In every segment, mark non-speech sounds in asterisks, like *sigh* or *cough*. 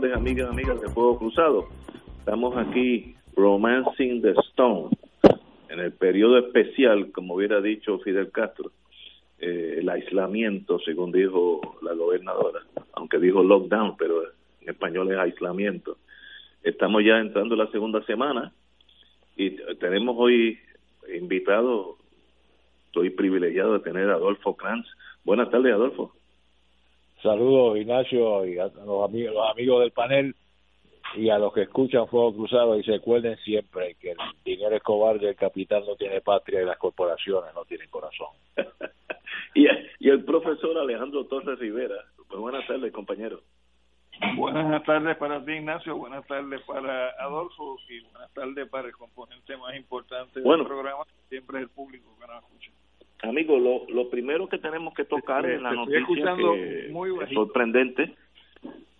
Tardes, amigas y amigas de Fuego Cruzado. Estamos aquí romancing the stone, en el periodo especial, como hubiera dicho Fidel Castro, eh, el aislamiento, según dijo la gobernadora, aunque dijo lockdown, pero en español es aislamiento. Estamos ya entrando la segunda semana y tenemos hoy invitado, estoy privilegiado de tener a Adolfo Kranz. Buenas tardes, Adolfo. Saludos, Ignacio, y a los amigos, los amigos del panel y a los que escuchan Fuego Cruzado y se recuerden siempre que el dinero es cobarde, el capital no tiene patria y las corporaciones no tienen corazón. *laughs* y, y el profesor Alejandro Torres Rivera. Pues buenas tardes, compañero. Buenas tardes para ti, Ignacio. Buenas tardes para Adolfo y buenas tardes para el componente más importante del programa, siempre es el público que nos escucha. Amigo, lo, lo primero que tenemos que tocar en la noticia que es sorprendente,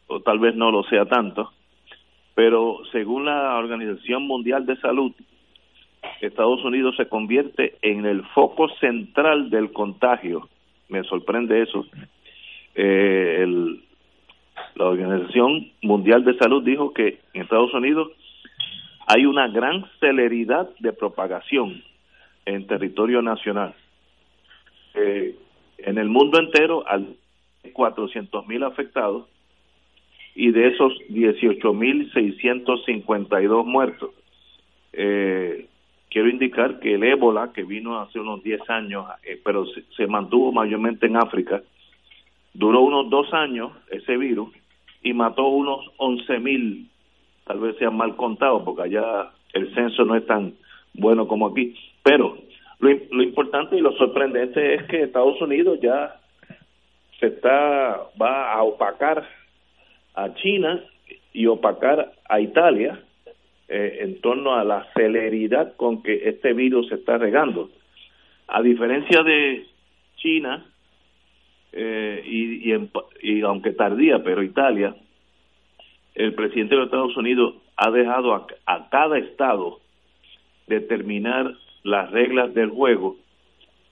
o tal vez no lo sea tanto, pero según la Organización Mundial de Salud, Estados Unidos se convierte en el foco central del contagio. Me sorprende eso. Eh, el, la Organización Mundial de Salud dijo que en Estados Unidos hay una gran celeridad de propagación en territorio nacional eh, en el mundo entero hay 400 mil afectados y de esos 18 mil 652 muertos. Eh, quiero indicar que el ébola, que vino hace unos 10 años, eh, pero se, mantuvo mayormente en África, duró unos dos años ese virus y mató unos 11 mil, tal vez sea mal contado porque allá el censo no es tan bueno como aquí, pero lo, importante y lo sorprendente es que Estados Unidos ya se está va a opacar a China y opacar a Italia eh, en torno a la celeridad con que este virus se está regando. A diferencia de China, eh, y, y, aunque tardía, pero Italia, el presidente de Estados Unidos ha dejado a, a cada estado determinar las reglas del juego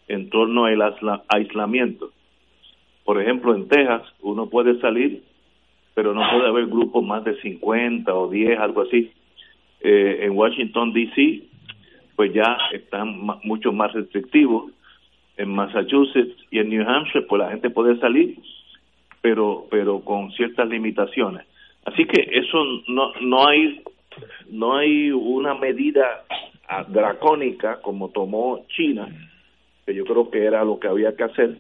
en torno al aislamiento. Por ejemplo, en Texas uno puede salir, pero no puede haber grupos más de 50 o 10, algo así. Eh, en Washington, D.C., pues ya están mucho más restrictivos. En Massachusetts y en New Hampshire, pues la gente puede salir, pero, pero con ciertas limitaciones. Así que eso no, no hay no hay una medida dracónica como tomó China, que yo creo que era lo que había que hacer.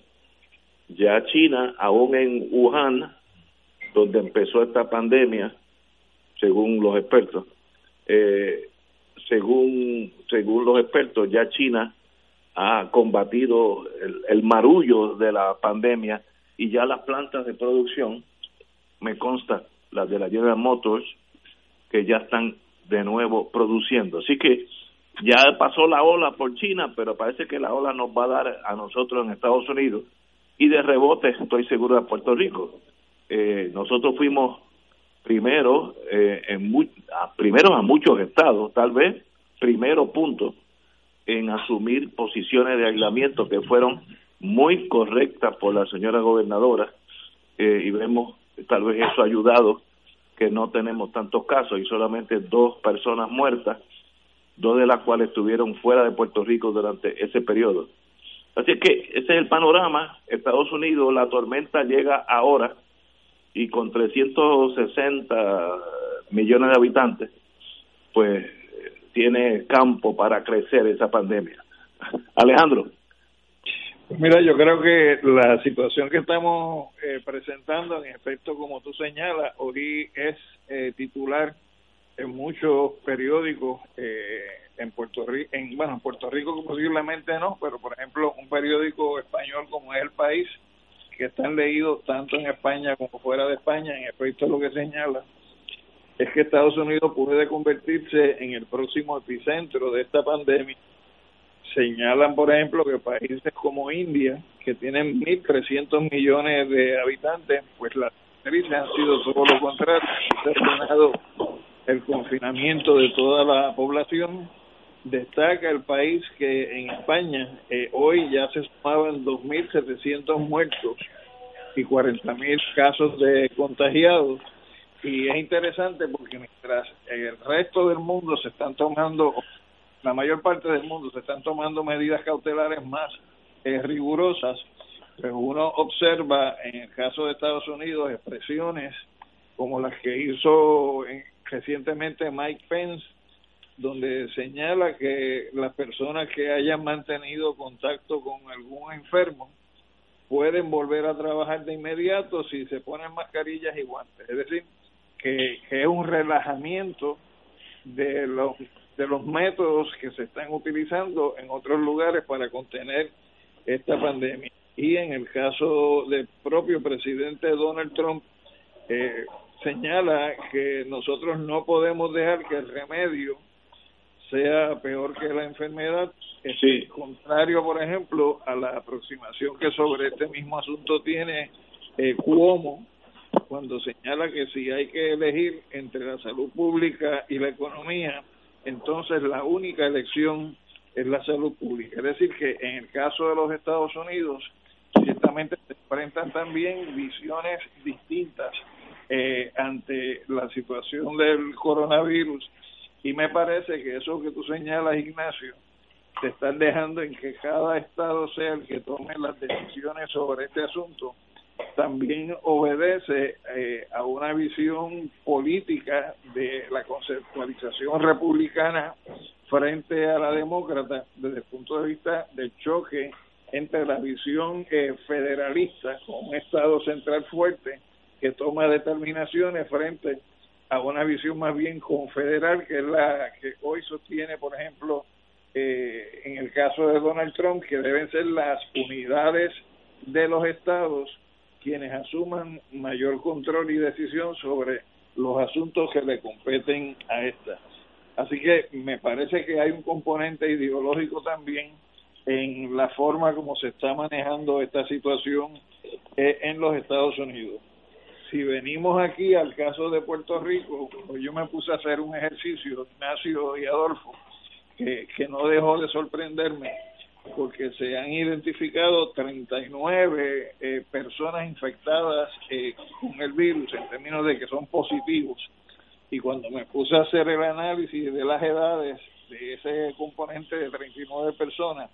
Ya China, aún en Wuhan, donde empezó esta pandemia, según los expertos, eh, según según los expertos, ya China ha combatido el, el, marullo de la pandemia y ya las plantas de producción, me consta, las de la General Motors, que ya están de nuevo produciendo. Así que ya pasó la ola por China, pero parece que la ola nos va a dar a nosotros en Estados Unidos y de rebote estoy seguro de Puerto Rico. Eh, nosotros fuimos primero eh, en a, primero a muchos estados, tal vez primero punto en asumir posiciones de aislamiento que fueron muy correctas por la señora gobernadora eh, y vemos tal vez eso ha ayudado que no tenemos tantos casos y solamente dos personas muertas dos de las cuales estuvieron fuera de Puerto Rico durante ese periodo. Así que ese es el panorama. Estados Unidos, la tormenta llega ahora y con 360 millones de habitantes, pues tiene campo para crecer esa pandemia. *laughs* Alejandro. Mira, yo creo que la situación que estamos eh, presentando, en efecto, como tú señalas, hoy es eh, titular en muchos periódicos eh, en Puerto Rico, en, bueno, en Puerto Rico posiblemente no, pero por ejemplo un periódico español como es El País que están leídos tanto en España como fuera de España, en efecto lo que señala es que Estados Unidos puede convertirse en el próximo epicentro de esta pandemia. Señalan, por ejemplo, que países como India, que tienen 1.300 millones de habitantes, pues las crisis han sido todo lo contrario. El confinamiento de toda la población. Destaca el país que en España eh, hoy ya se sumaban 2.700 muertos y 40.000 casos de contagiados y es interesante porque mientras el resto del mundo se están tomando, la mayor parte del mundo se están tomando medidas cautelares más eh, rigurosas, pues uno observa en el caso de Estados Unidos expresiones como las que hizo recientemente Mike Pence, donde señala que las personas que hayan mantenido contacto con algún enfermo pueden volver a trabajar de inmediato si se ponen mascarillas y guantes. Es decir, que, es un relajamiento de los de los métodos que se están utilizando en otros lugares para contener esta pandemia. Y en el caso del propio presidente Donald Trump, eh, señala que nosotros no podemos dejar que el remedio sea peor que la enfermedad. Es contrario, por ejemplo, a la aproximación que sobre este mismo asunto tiene eh, Cuomo, cuando señala que si hay que elegir entre la salud pública y la economía, entonces la única elección es la salud pública. Es decir, que en el caso de los Estados Unidos, ciertamente se enfrentan también visiones distintas eh, ante la situación del coronavirus. Y me parece que eso que tú señalas, Ignacio, te están dejando en que cada estado sea el que tome las decisiones sobre este asunto también obedece eh, a una visión política de la conceptualización republicana frente a la demócrata desde el punto de vista del choque entre la visión eh, federalista con un Estado central fuerte que toma determinaciones frente a una visión más bien confederal que es la que hoy sostiene, por ejemplo, eh, en el caso de Donald Trump, que deben ser las unidades de los estados quienes asuman mayor control y decisión sobre los asuntos que le competen a esta. Así que me parece que hay un componente ideológico también en la forma como se está manejando esta situación eh, en los Estados Unidos. Si venimos aquí al caso de Puerto Rico, yo me puse a hacer un ejercicio, Ignacio y Adolfo, que, que no dejó de sorprenderme porque se han identificado 39 eh, personas infectadas eh, con el virus en términos de que son positivos. Y cuando me puse a hacer el análisis de las edades de ese componente de 39 personas,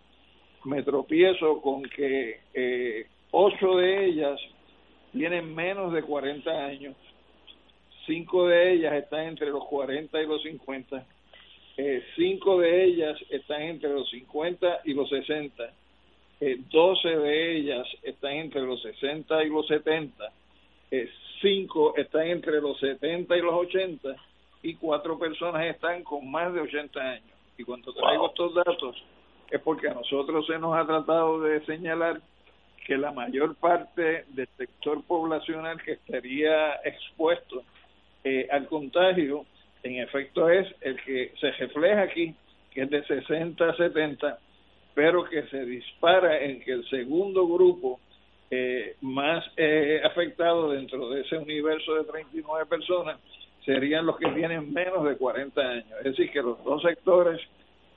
me tropiezo con que eh, 8 de ellas tienen menos de 40 años, 5 de ellas están entre los 40 y los 50 eh, cinco de ellas están entre los 50 y los 60, eh, 12 de ellas están entre los 60 y los 70, eh, cinco están entre los 70 y los 80 y cuatro personas están con más de 80 años. Y cuando traigo estos datos es porque a nosotros se nos ha tratado de señalar que la mayor parte del sector poblacional que estaría expuesto eh, al contagio en efecto es el que se refleja aquí, que es de 60 a 70, pero que se dispara en que el segundo grupo eh, más eh, afectado dentro de ese universo de 39 personas serían los que tienen menos de 40 años. Es decir, que los dos sectores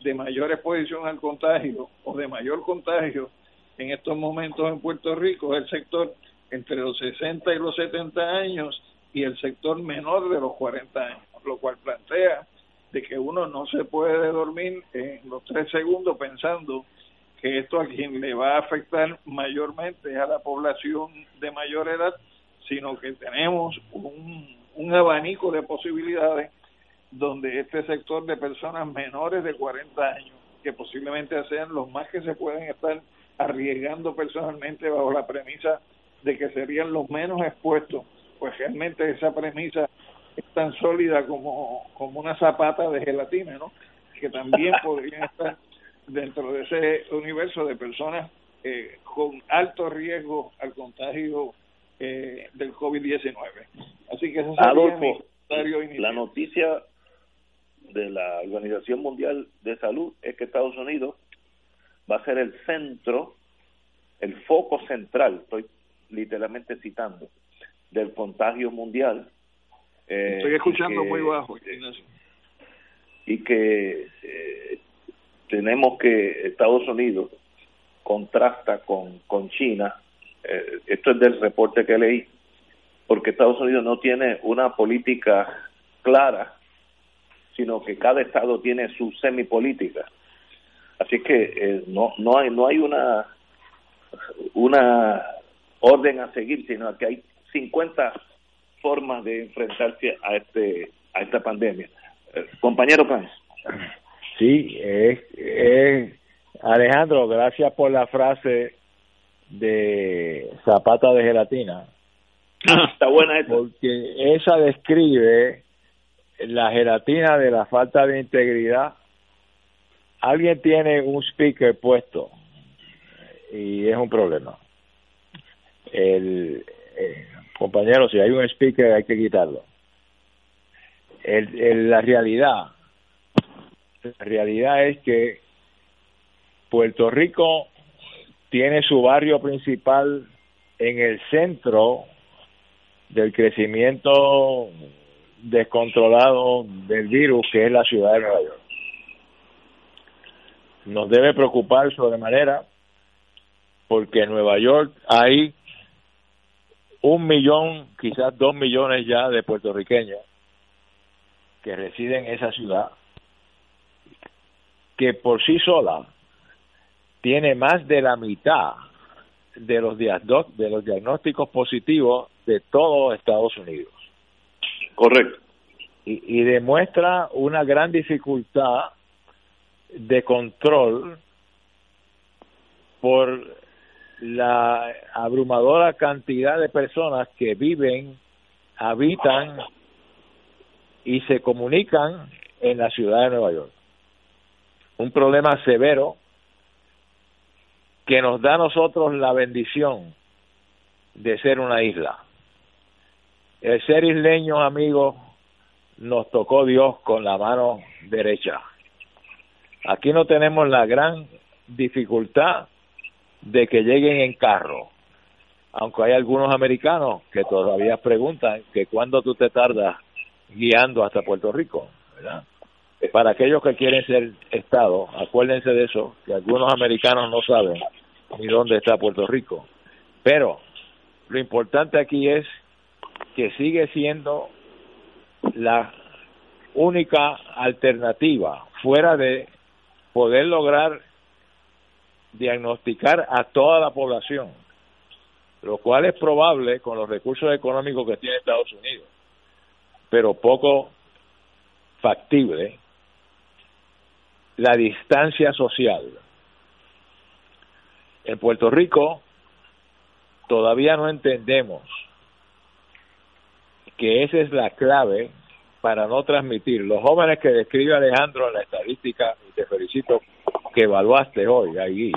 de mayor exposición al contagio o de mayor contagio en estos momentos en Puerto Rico es el sector entre los 60 y los 70 años y el sector menor de los 40 años lo cual plantea de que uno no se puede dormir en los tres segundos pensando que esto a quien le va a afectar mayormente a la población de mayor edad, sino que tenemos un, un abanico de posibilidades donde este sector de personas menores de 40 años, que posiblemente sean los más que se pueden estar arriesgando personalmente bajo la premisa de que serían los menos expuestos, pues realmente esa premisa es tan sólida como, como una zapata de gelatina, ¿no? Que también *laughs* podrían estar dentro de ese universo de personas eh, con alto riesgo al contagio eh, del COVID-19. Así que eso Adolfo, la noticia de la Organización Mundial de Salud es que Estados Unidos va a ser el centro, el foco central, estoy literalmente citando, del contagio mundial. Eh, estoy escuchando muy bajo. Y que eh, tenemos que Estados Unidos contrasta con, con China, eh, esto es del reporte que leí, porque Estados Unidos no tiene una política clara, sino que cada estado tiene su semipolítica. Así que eh, no no hay no hay una una orden a seguir, sino que hay 50 formas de enfrentarse a este a esta pandemia. Eh, compañero Paz. Sí, Alejandro, gracias por la frase de zapata de gelatina. Está buena esa. Porque esa describe la gelatina de la falta de integridad. Alguien tiene un speaker puesto y es un problema. El, eh, compañero, si hay un speaker hay que quitarlo. El, la realidad, la realidad es que Puerto Rico tiene su barrio principal en el centro del crecimiento descontrolado del virus que es la ciudad de Nueva York. Nos debe preocupar sobremanera porque en Nueva York hay un millón, quizás dos millones ya de puertorriqueños que residen en esa ciudad, que por sí sola tiene más de la mitad de los, de los diagnósticos positivos de todos Estados Unidos. Correcto. Y, y demuestra una gran dificultad de control por la abrumadora cantidad de personas que viven, habitan y se comunican en la ciudad de Nueva York. Un problema severo que nos da a nosotros la bendición de ser una isla. El ser isleño, amigos, nos tocó Dios con la mano derecha. Aquí no tenemos la gran dificultad de que lleguen en carro, aunque hay algunos americanos que todavía preguntan que cuándo tú te tardas guiando hasta Puerto Rico, ¿verdad? Para aquellos que quieren ser Estado, acuérdense de eso, que algunos americanos no saben ni dónde está Puerto Rico. Pero lo importante aquí es que sigue siendo la única alternativa fuera de poder lograr diagnosticar a toda la población, lo cual es probable con los recursos económicos que tiene Estados Unidos, pero poco factible la distancia social. En Puerto Rico todavía no entendemos que esa es la clave para no transmitir. Los jóvenes que describe Alejandro en la estadística, y te felicito que evaluaste hoy ahí,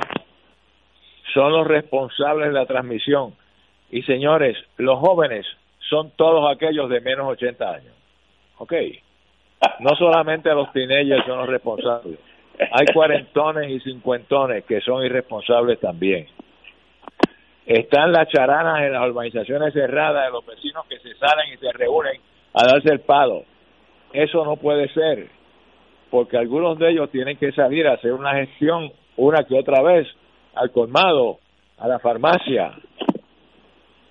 son los responsables de la transmisión. Y señores, los jóvenes son todos aquellos de menos 80 años. ¿Ok? No solamente los teenagers son los responsables hay cuarentones y cincuentones que son irresponsables también. Están las charanas en las urbanizaciones cerradas de los vecinos que se salen y se reúnen a darse el palo. Eso no puede ser, porque algunos de ellos tienen que salir a hacer una gestión una que otra vez al colmado, a la farmacia.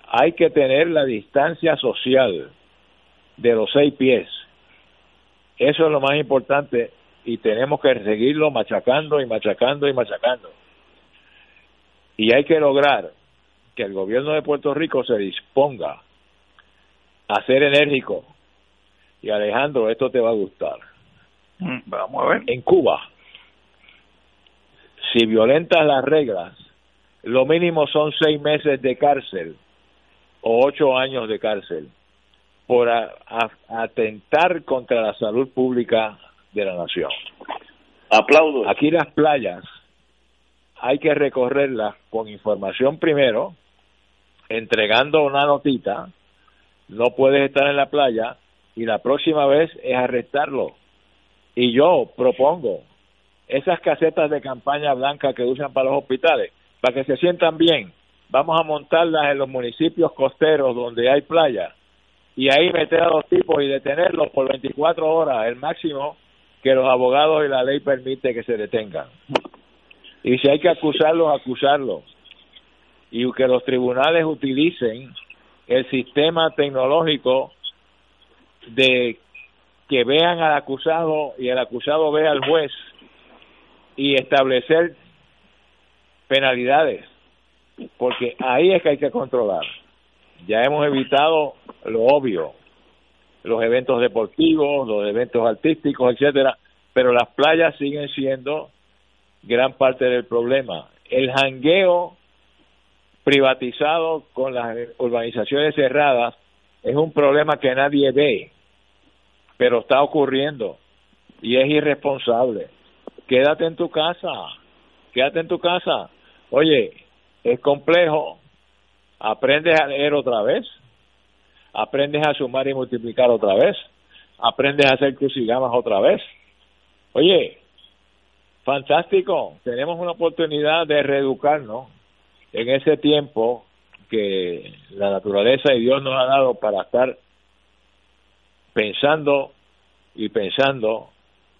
Hay que tener la distancia social de los seis pies. Eso es lo más importante y tenemos que seguirlo machacando y machacando y machacando. Y hay que lograr que el gobierno de Puerto Rico se disponga a ser enérgico. Y Alejandro, esto te va a gustar. Mm, vamos a ver. En Cuba, si violentas las reglas, lo mínimo son seis meses de cárcel o ocho años de cárcel por atentar contra la salud pública de la nación. Aplaudo. Aquí las playas, hay que recorrerlas con información primero, entregando una notita, no puedes estar en la playa y la próxima vez es arrestarlo. Y yo propongo esas casetas de campaña blanca que usan para los hospitales, para que se sientan bien, vamos a montarlas en los municipios costeros donde hay playa y ahí meter a los tipos y detenerlos por 24 horas, el máximo que los abogados y la ley permite que se detengan. Y si hay que acusarlos, acusarlos. Y que los tribunales utilicen el sistema tecnológico de que vean al acusado y el acusado vea al juez y establecer penalidades, porque ahí es que hay que controlar. Ya hemos evitado lo obvio, los eventos deportivos, los eventos artísticos, etcétera, pero las playas siguen siendo gran parte del problema. El jangueo privatizado con las urbanizaciones cerradas es un problema que nadie ve, pero está ocurriendo y es irresponsable. Quédate en tu casa, quédate en tu casa. Oye, es complejo, aprendes a leer otra vez, aprendes a sumar y multiplicar otra vez, aprendes a hacer crucigramas otra vez. Oye, fantástico, tenemos una oportunidad de reeducarnos en ese tiempo que la naturaleza y Dios nos ha dado para estar pensando y pensando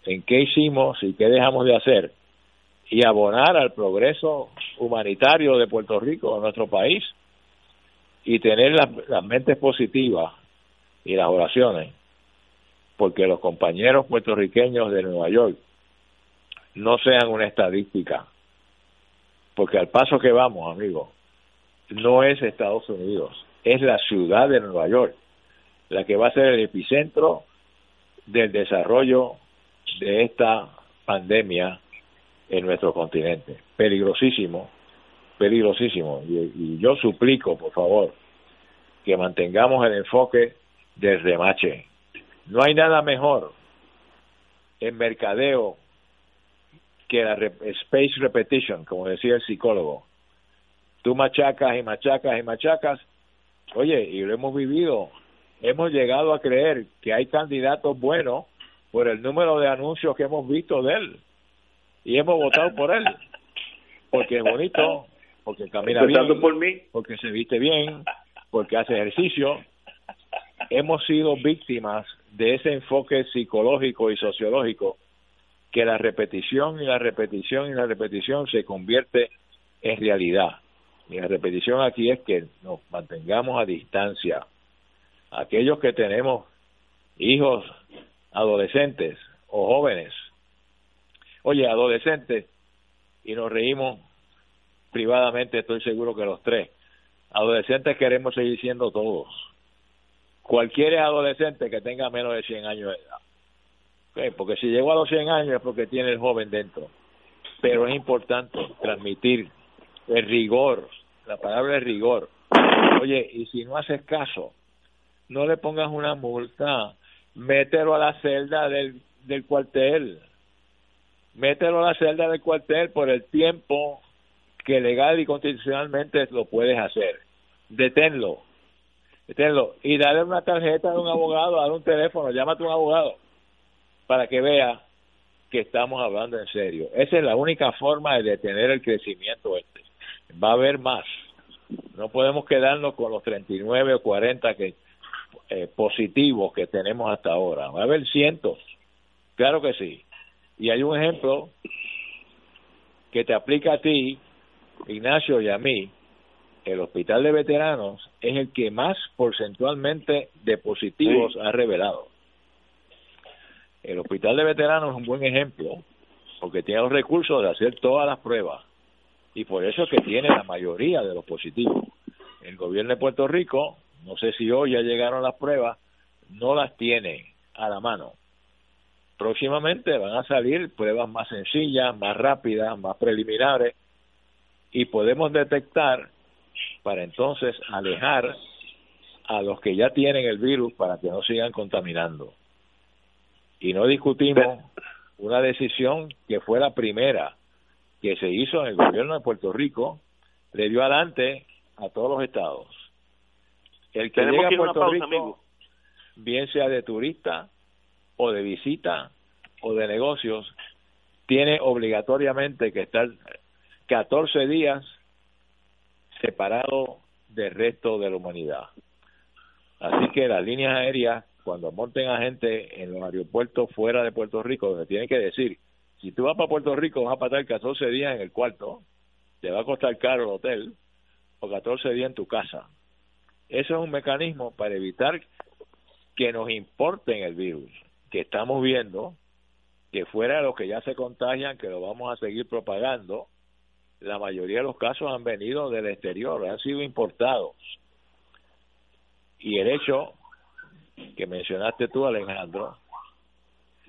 en qué hicimos y qué dejamos de hacer y abonar al progreso humanitario de Puerto Rico, de nuestro país, y tener las, mentes positivas y las oraciones, porque los compañeros puertorriqueños de Nueva York no sean una estadística, porque al paso que vamos, amigos, no es Estados Unidos, es la ciudad de Nueva York la que va a ser el epicentro del desarrollo de esta pandemia en nuestro continente. Peligrosísimo, peligrosísimo. Y, yo suplico, por favor, que mantengamos el enfoque del remache. No hay nada mejor en mercadeo que la space repetition, como decía el psicólogo. Tú machacas y machacas y machacas. Oye, y lo hemos vivido. Hemos llegado a creer que hay candidatos buenos por el número de anuncios que hemos visto de él. Y hemos votado por él. Porque es bonito, porque camina bien, por mí. porque se viste bien, porque hace ejercicio. Hemos sido víctimas de ese enfoque psicológico y sociológico que la repetición y la repetición y la repetición se convierte en realidad. Y la repetición aquí es que nos mantengamos a distancia. Aquellos que tenemos hijos adolescentes o jóvenes, oye, adolescentes, y nos reímos privadamente, estoy seguro que los tres, adolescentes queremos seguir siendo todos. Cualquier adolescente que tenga menos de 100 años de edad porque si llegó a los 100 años es porque tiene el joven dentro. Pero es importante transmitir el rigor, la palabra es rigor. Oye, y si no haces caso, no le pongas una multa, mételo a la celda del, del cuartel. Mételo a la celda del cuartel por el tiempo que legal y constitucionalmente lo puedes hacer. Deténlo. Deténlo. Y dale una tarjeta de un abogado, dale un teléfono, llámate a un abogado para que vea que estamos hablando en serio. Esa es la única forma de detener el crecimiento este. Va a haber más. No podemos quedarnos con los 39 o 40 que, eh, positivos que tenemos hasta ahora. Va a haber cientos. Claro que sí. Y hay un ejemplo que te aplica a ti, Ignacio, y a mí. El hospital de veteranos es el que más porcentualmente de positivos ha revelado. El hospital de veteranos es un buen ejemplo porque tiene los recursos de hacer todas las pruebas y por eso es que tiene la mayoría de los positivos. El gobierno de Puerto Rico, no sé si hoy ya llegaron las pruebas, no las tiene a la mano. Próximamente van a salir pruebas más sencillas, más rápidas, más preliminares y podemos detectar para entonces alejar a los que ya tienen el virus para que no sigan contaminando y no discutimos una decisión que fue la primera que se hizo en el gobierno de Puerto Rico le dio adelante a todos los estados. El que llega a Puerto Rico, bien sea de turista o de visita o de negocios, tiene obligatoriamente que estar 14 días separado del resto de la humanidad. Así que las líneas aéreas, cuando monten a gente en los aeropuertos fuera de Puerto Rico, le tienen que decir, si tú vas para Puerto Rico vas a pasar 14 días en el cuarto, te va a costar caro el hotel, o 14 días en tu casa. Eso es un mecanismo para evitar que nos importen el virus, que estamos viendo que fuera de los que ya se contagian, que lo vamos a seguir propagando, la mayoría de los casos han venido del exterior, han sido importados. Y el hecho que mencionaste tú, Alejandro,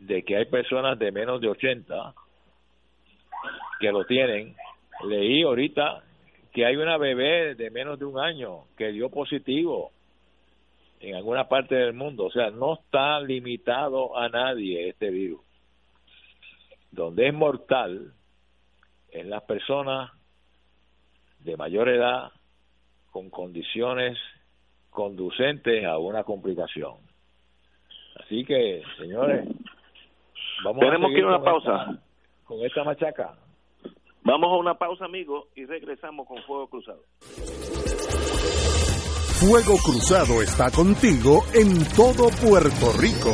de que hay personas de menos de 80 que lo tienen, leí ahorita que hay una bebé de menos de un año que dio positivo en alguna parte del mundo. O sea, no está limitado a nadie este virus. Donde es mortal en las personas de mayor edad con condiciones conducentes a una complicación. Así que, señores, vamos Tenemos a que ir a una pausa. con esta machaca. Vamos a una pausa, amigos, y regresamos con Fuego Cruzado. Fuego Cruzado está contigo en todo Puerto Rico.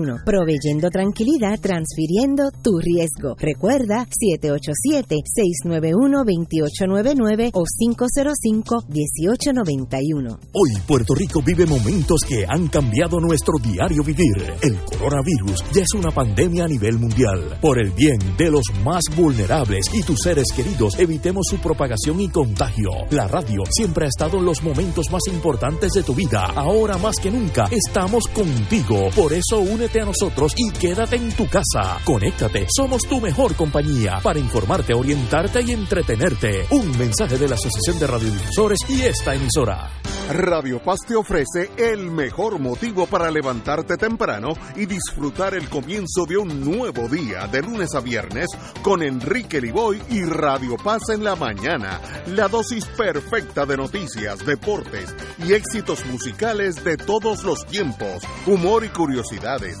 proveyendo tranquilidad, transfiriendo tu riesgo. Recuerda 787-691-2899 o 505-1891. Hoy Puerto Rico vive momentos que han cambiado nuestro diario vivir. El coronavirus ya es una pandemia a nivel mundial. Por el bien de los más vulnerables y tus seres queridos, evitemos su propagación y contagio. La radio siempre ha estado en los momentos más importantes de tu vida. Ahora más que nunca estamos contigo. Por eso únete a nosotros y quédate en tu casa. Conéctate, somos tu mejor compañía para informarte, orientarte y entretenerte. Un mensaje de la Asociación de Radiodifusores y esta emisora. Radio Paz te ofrece el mejor motivo para levantarte temprano y disfrutar el comienzo de un nuevo día de lunes a viernes con Enrique Liboy y Radio Paz en la mañana. La dosis perfecta de noticias, deportes y éxitos musicales de todos los tiempos, humor y curiosidades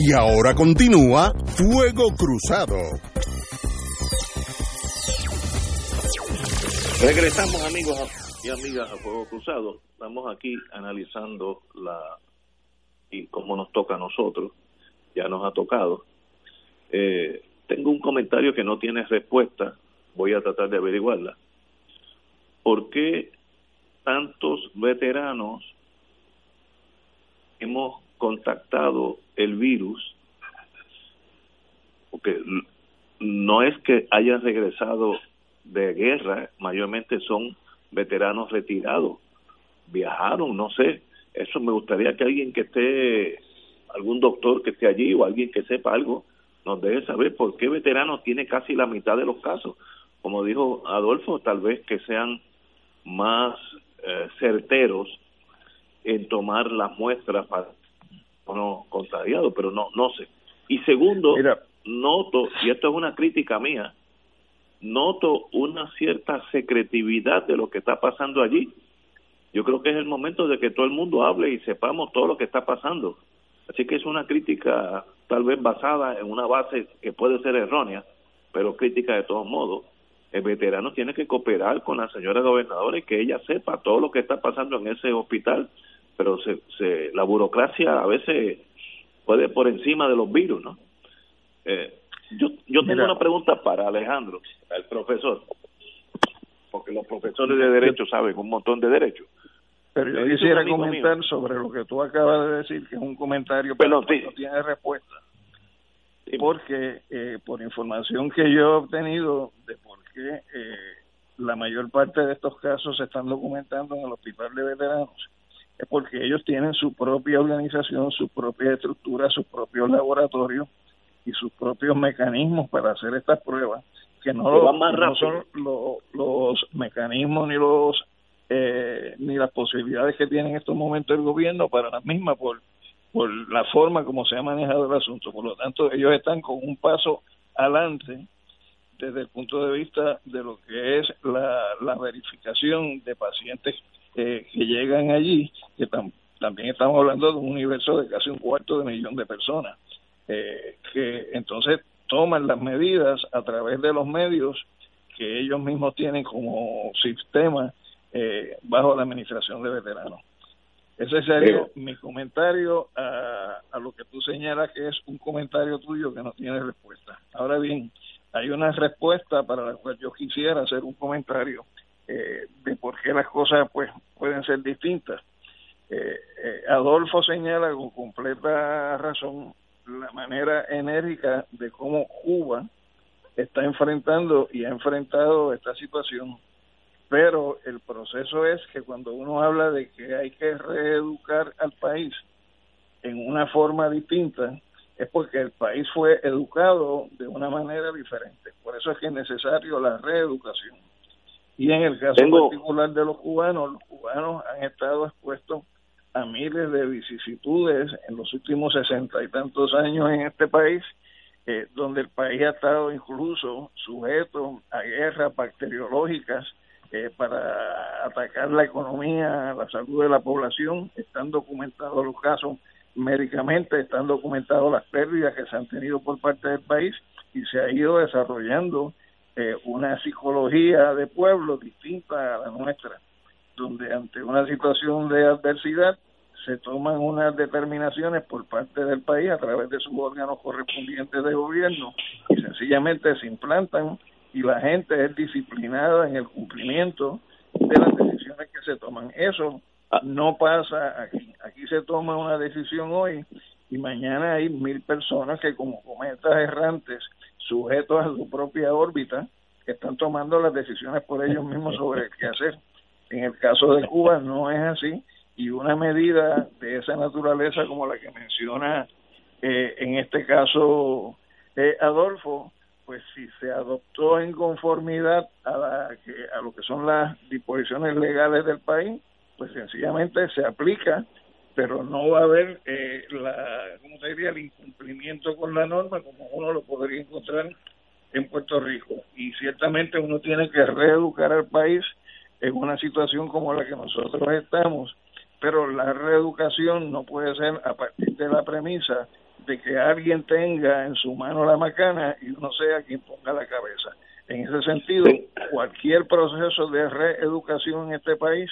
Y ahora continúa Fuego Cruzado. Regresamos amigos y amigas a Fuego Cruzado. Estamos aquí analizando la y cómo nos toca a nosotros. Ya nos ha tocado. Eh, tengo un comentario que no tiene respuesta. Voy a tratar de averiguarla. ¿Por qué tantos veteranos hemos contactado el virus, porque no es que hayan regresado de guerra, mayormente son veteranos retirados, viajaron, no sé, eso me gustaría que alguien que esté, algún doctor que esté allí o alguien que sepa algo, nos deje saber por qué veteranos tiene casi la mitad de los casos. Como dijo Adolfo, tal vez que sean más eh, certeros en tomar las muestras para no contagiado, pero no no sé. Y segundo, noto, y esto es una crítica mía, noto una cierta secretividad de lo que está pasando allí. Yo creo que es el momento de que todo el mundo hable y sepamos todo lo que está pasando. Así que es una crítica tal vez basada en una base que puede ser errónea, pero crítica de todos modos. El veterano tiene que cooperar con la señora gobernadora y que ella sepa todo lo que está pasando en ese hospital, pero se, se, la burocracia a veces puede por encima de los virus, ¿no? Eh, yo, yo tengo una pregunta para Alejandro, el profesor, porque los profesores de derecho saben un montón de derechos. Pero yo quisiera comentar sobre lo que tú acabas de decir, que es un comentario que no tiene respuesta. Porque eh, por información que yo he obtenido de por qué eh, la mayor parte de estos casos se están documentando en el hospital de veteranos, es porque ellos tienen su propia organización, su propia estructura, sus propios laboratorios y sus propios mecanismos para hacer estas pruebas, que no, son los mecanismos ni los eh, ni las posibilidades que tiene en estos momentos el gobierno para las mismas por, por la forma como se ha manejado el asunto. Por lo tanto, ellos están con un paso adelante desde el punto de vista de lo que es la, la verificación de pacientes que llegan allí, que también estamos hablando de un universo de casi un cuarto de millón de personas, eh, que entonces toman las medidas a través de los medios que ellos mismos tienen como sistema eh, bajo la administración de veteranos. Ese sería mi comentario a, a, lo que tú señalas que es un comentario tuyo que no tiene respuesta. Ahora bien, hay una respuesta para la cual yo quisiera hacer un comentario eh, de por qué las cosas pues pueden ser distintas. Eh, eh, Adolfo señala con completa razón la manera enérgica de cómo Cuba está enfrentando y ha enfrentado esta situación. Pero el proceso es que cuando uno habla de que hay que reeducar al país en una forma distinta, es porque el país fue educado de una manera diferente. Por eso es que es necesario la reeducación. Y en el caso particular de los cubanos, los cubanos han estado expuestos a miles de vicisitudes en los últimos sesenta y tantos años en este país, eh, donde el país ha estado incluso sujeto a guerras bacteriológicas eh, para atacar la economía, la salud de la población. Están documentados los casos médicamente, están documentados las pérdidas que se han tenido por parte del país y se ha ido desarrollando eh, una psicología de pueblo distinta a la nuestra, donde ante una situación de adversidad se toman unas determinaciones por parte del país a través de sus órganos correspondientes de gobierno y sencillamente se implantan y la gente es disciplinada en el cumplimiento de las decisiones que se toman. Eso no pasa aquí. Aquí se toma una decisión hoy y mañana hay mil personas que como cometas errantes sujetos a su propia órbita, que están tomando las decisiones por ellos mismos sobre qué hacer. En el caso de Cuba no es así y una medida de esa naturaleza como la que menciona eh, en este caso eh, Adolfo, pues si se adoptó en conformidad a, la que, a lo que son las disposiciones legales del país, pues sencillamente se aplica pero no va a haber eh, la, ¿cómo se diría? el incumplimiento con la norma como uno lo podría encontrar en Puerto Rico. Y ciertamente uno tiene que reeducar al país en una situación como la que nosotros estamos, pero la reeducación no puede ser a partir de la premisa de que alguien tenga en su mano la macana y uno sea quien ponga la cabeza. En ese sentido, cualquier proceso de reeducación en este país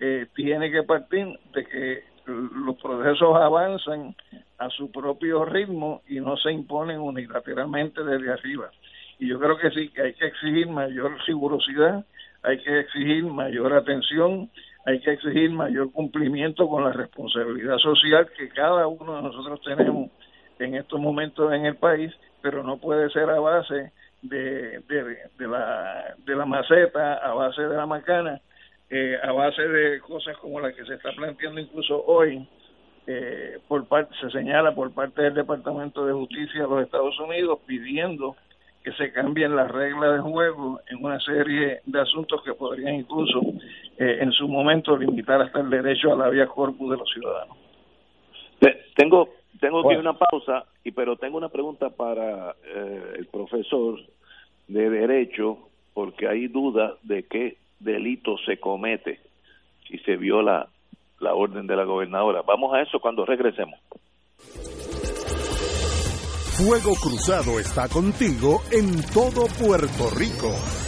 eh, tiene que partir de que los procesos avanzan a su propio ritmo y no se imponen unilateralmente desde arriba. Y yo creo que sí, que hay que exigir mayor rigurosidad, hay que exigir mayor atención, hay que exigir mayor cumplimiento con la responsabilidad social que cada uno de nosotros tenemos en estos momentos en el país, pero no puede ser a base de, de, de la, de la maceta, a base de la macana, eh, a base de cosas como la que se está planteando incluso hoy, eh, por parte, se señala por parte del Departamento de Justicia de los Estados Unidos pidiendo que se cambien las reglas de juego en una serie de asuntos que podrían incluso eh, en su momento limitar hasta el derecho a la vía corpus de los ciudadanos. Tengo tengo que ir una pausa Y pero tengo una pregunta para eh, el profesor de Derecho, porque hay duda de qué delito se comete si se viola la orden de la gobernadora. Vamos a eso cuando regresemos. Fuego Cruzado está contigo en todo Puerto Rico.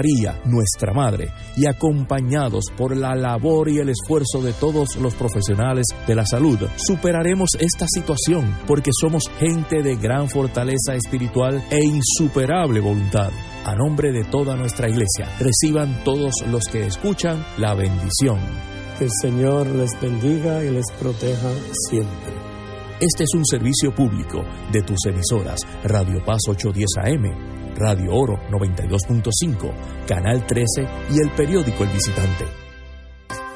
María, nuestra Madre, y acompañados por la labor y el esfuerzo de todos los profesionales de la salud, superaremos esta situación porque somos gente de gran fortaleza espiritual e insuperable voluntad. A nombre de toda nuestra iglesia, reciban todos los que escuchan la bendición. Que el Señor les bendiga y les proteja siempre. Este es un servicio público de tus emisoras Radio Paz 810 AM Radio Oro 92.5, Canal 13 y el periódico El Visitante.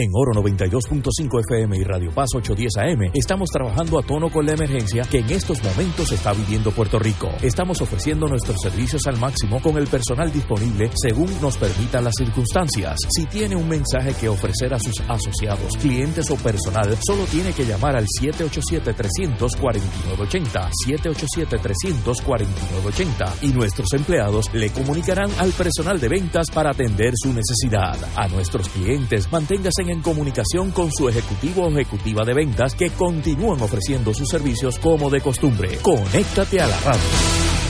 En Oro 92.5 FM y Radio Paz 810 AM estamos trabajando a tono con la emergencia que en estos momentos está viviendo Puerto Rico. Estamos ofreciendo nuestros servicios al máximo con el personal disponible según nos permitan las circunstancias. Si tiene un mensaje que ofrecer a sus asociados, clientes o personal, solo tiene que llamar al 787-300-4980, 787-300-4980 y nuestros empleados le comunicarán al personal de ventas para atender su necesidad. A nuestros clientes, manténgase en comunicación con su ejecutivo o ejecutiva de ventas que continúan ofreciendo sus servicios como de costumbre. Conéctate a la radio.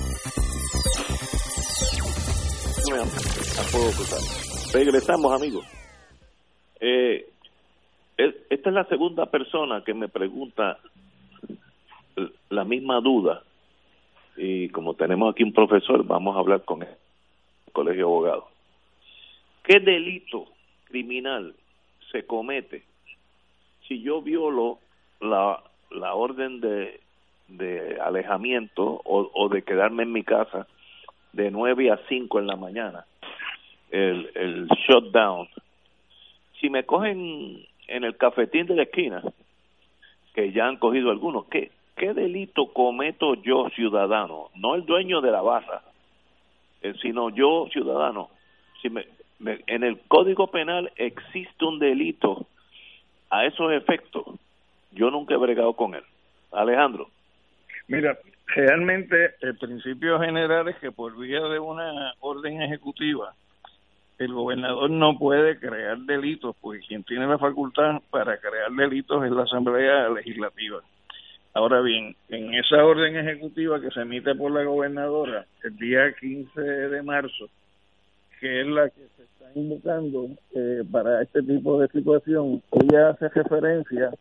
Regresamos, amigos. Eh, esta es la segunda persona que me pregunta la misma duda. Y como tenemos aquí un profesor, vamos a hablar con el colegio de abogados. ¿Qué delito criminal se comete si yo violo la, la orden de, de alejamiento o de quedarme en mi casa de 9 a 5 en la mañana, el, el shutdown. Si me cogen en el cafetín de la esquina, que ya han cogido algunos, ¿qué, qué delito cometo yo ciudadano? No el dueño de la barra, eh, sino yo ciudadano. Si me, en el Código Penal existe un delito a esos efectos, yo nunca he bregado con él. Alejandro. Mira, realmente el principio general es que por vía de una orden ejecutiva el gobernador no puede crear delitos, porque quien tiene la facultad para crear delitos es la Asamblea Legislativa. Ahora bien, en esa orden ejecutiva que se emite por la gobernadora el día 15 de marzo, que es la que se está invocando eh, para este tipo de situación, ella hace referencia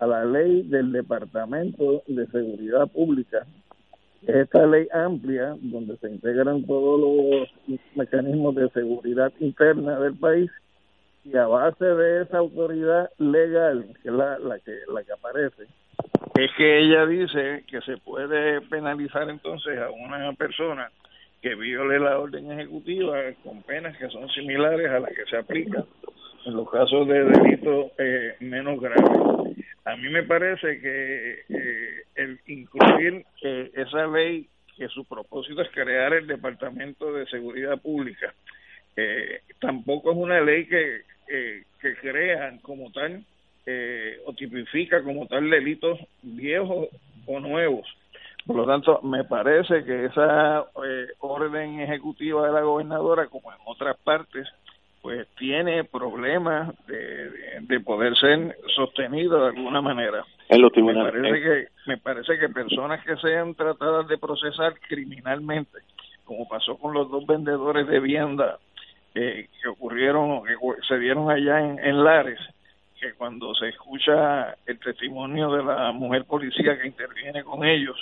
a la ley del Departamento de Seguridad Pública, esta ley amplia donde se integran todos los mecanismos de seguridad interna del país y a base de esa autoridad legal, que es la, la, que, la que aparece, es que ella dice que se puede penalizar entonces a una persona que viole la orden ejecutiva con penas que son similares a las que se aplican en los casos de delitos eh, menos graves. A mí me parece que eh, el incluir eh, esa ley que su propósito es crear el Departamento de Seguridad Pública, eh, tampoco es una ley que, que crea como tal o tipifica como tal delitos viejos o nuevos. Por lo tanto, me parece que esa orden ejecutiva de la gobernadora, como en otras partes, pues tiene problemas de, de, poder ser sostenido de alguna manera. En los tribunales. Me parece, que, me parece que personas que sean tratadas de procesar criminalmente, como pasó con los dos vendedores de vianda que ocurrieron, que se dieron allá en, en Lares, que cuando se escucha el testimonio de la mujer policía que interviene con ellos,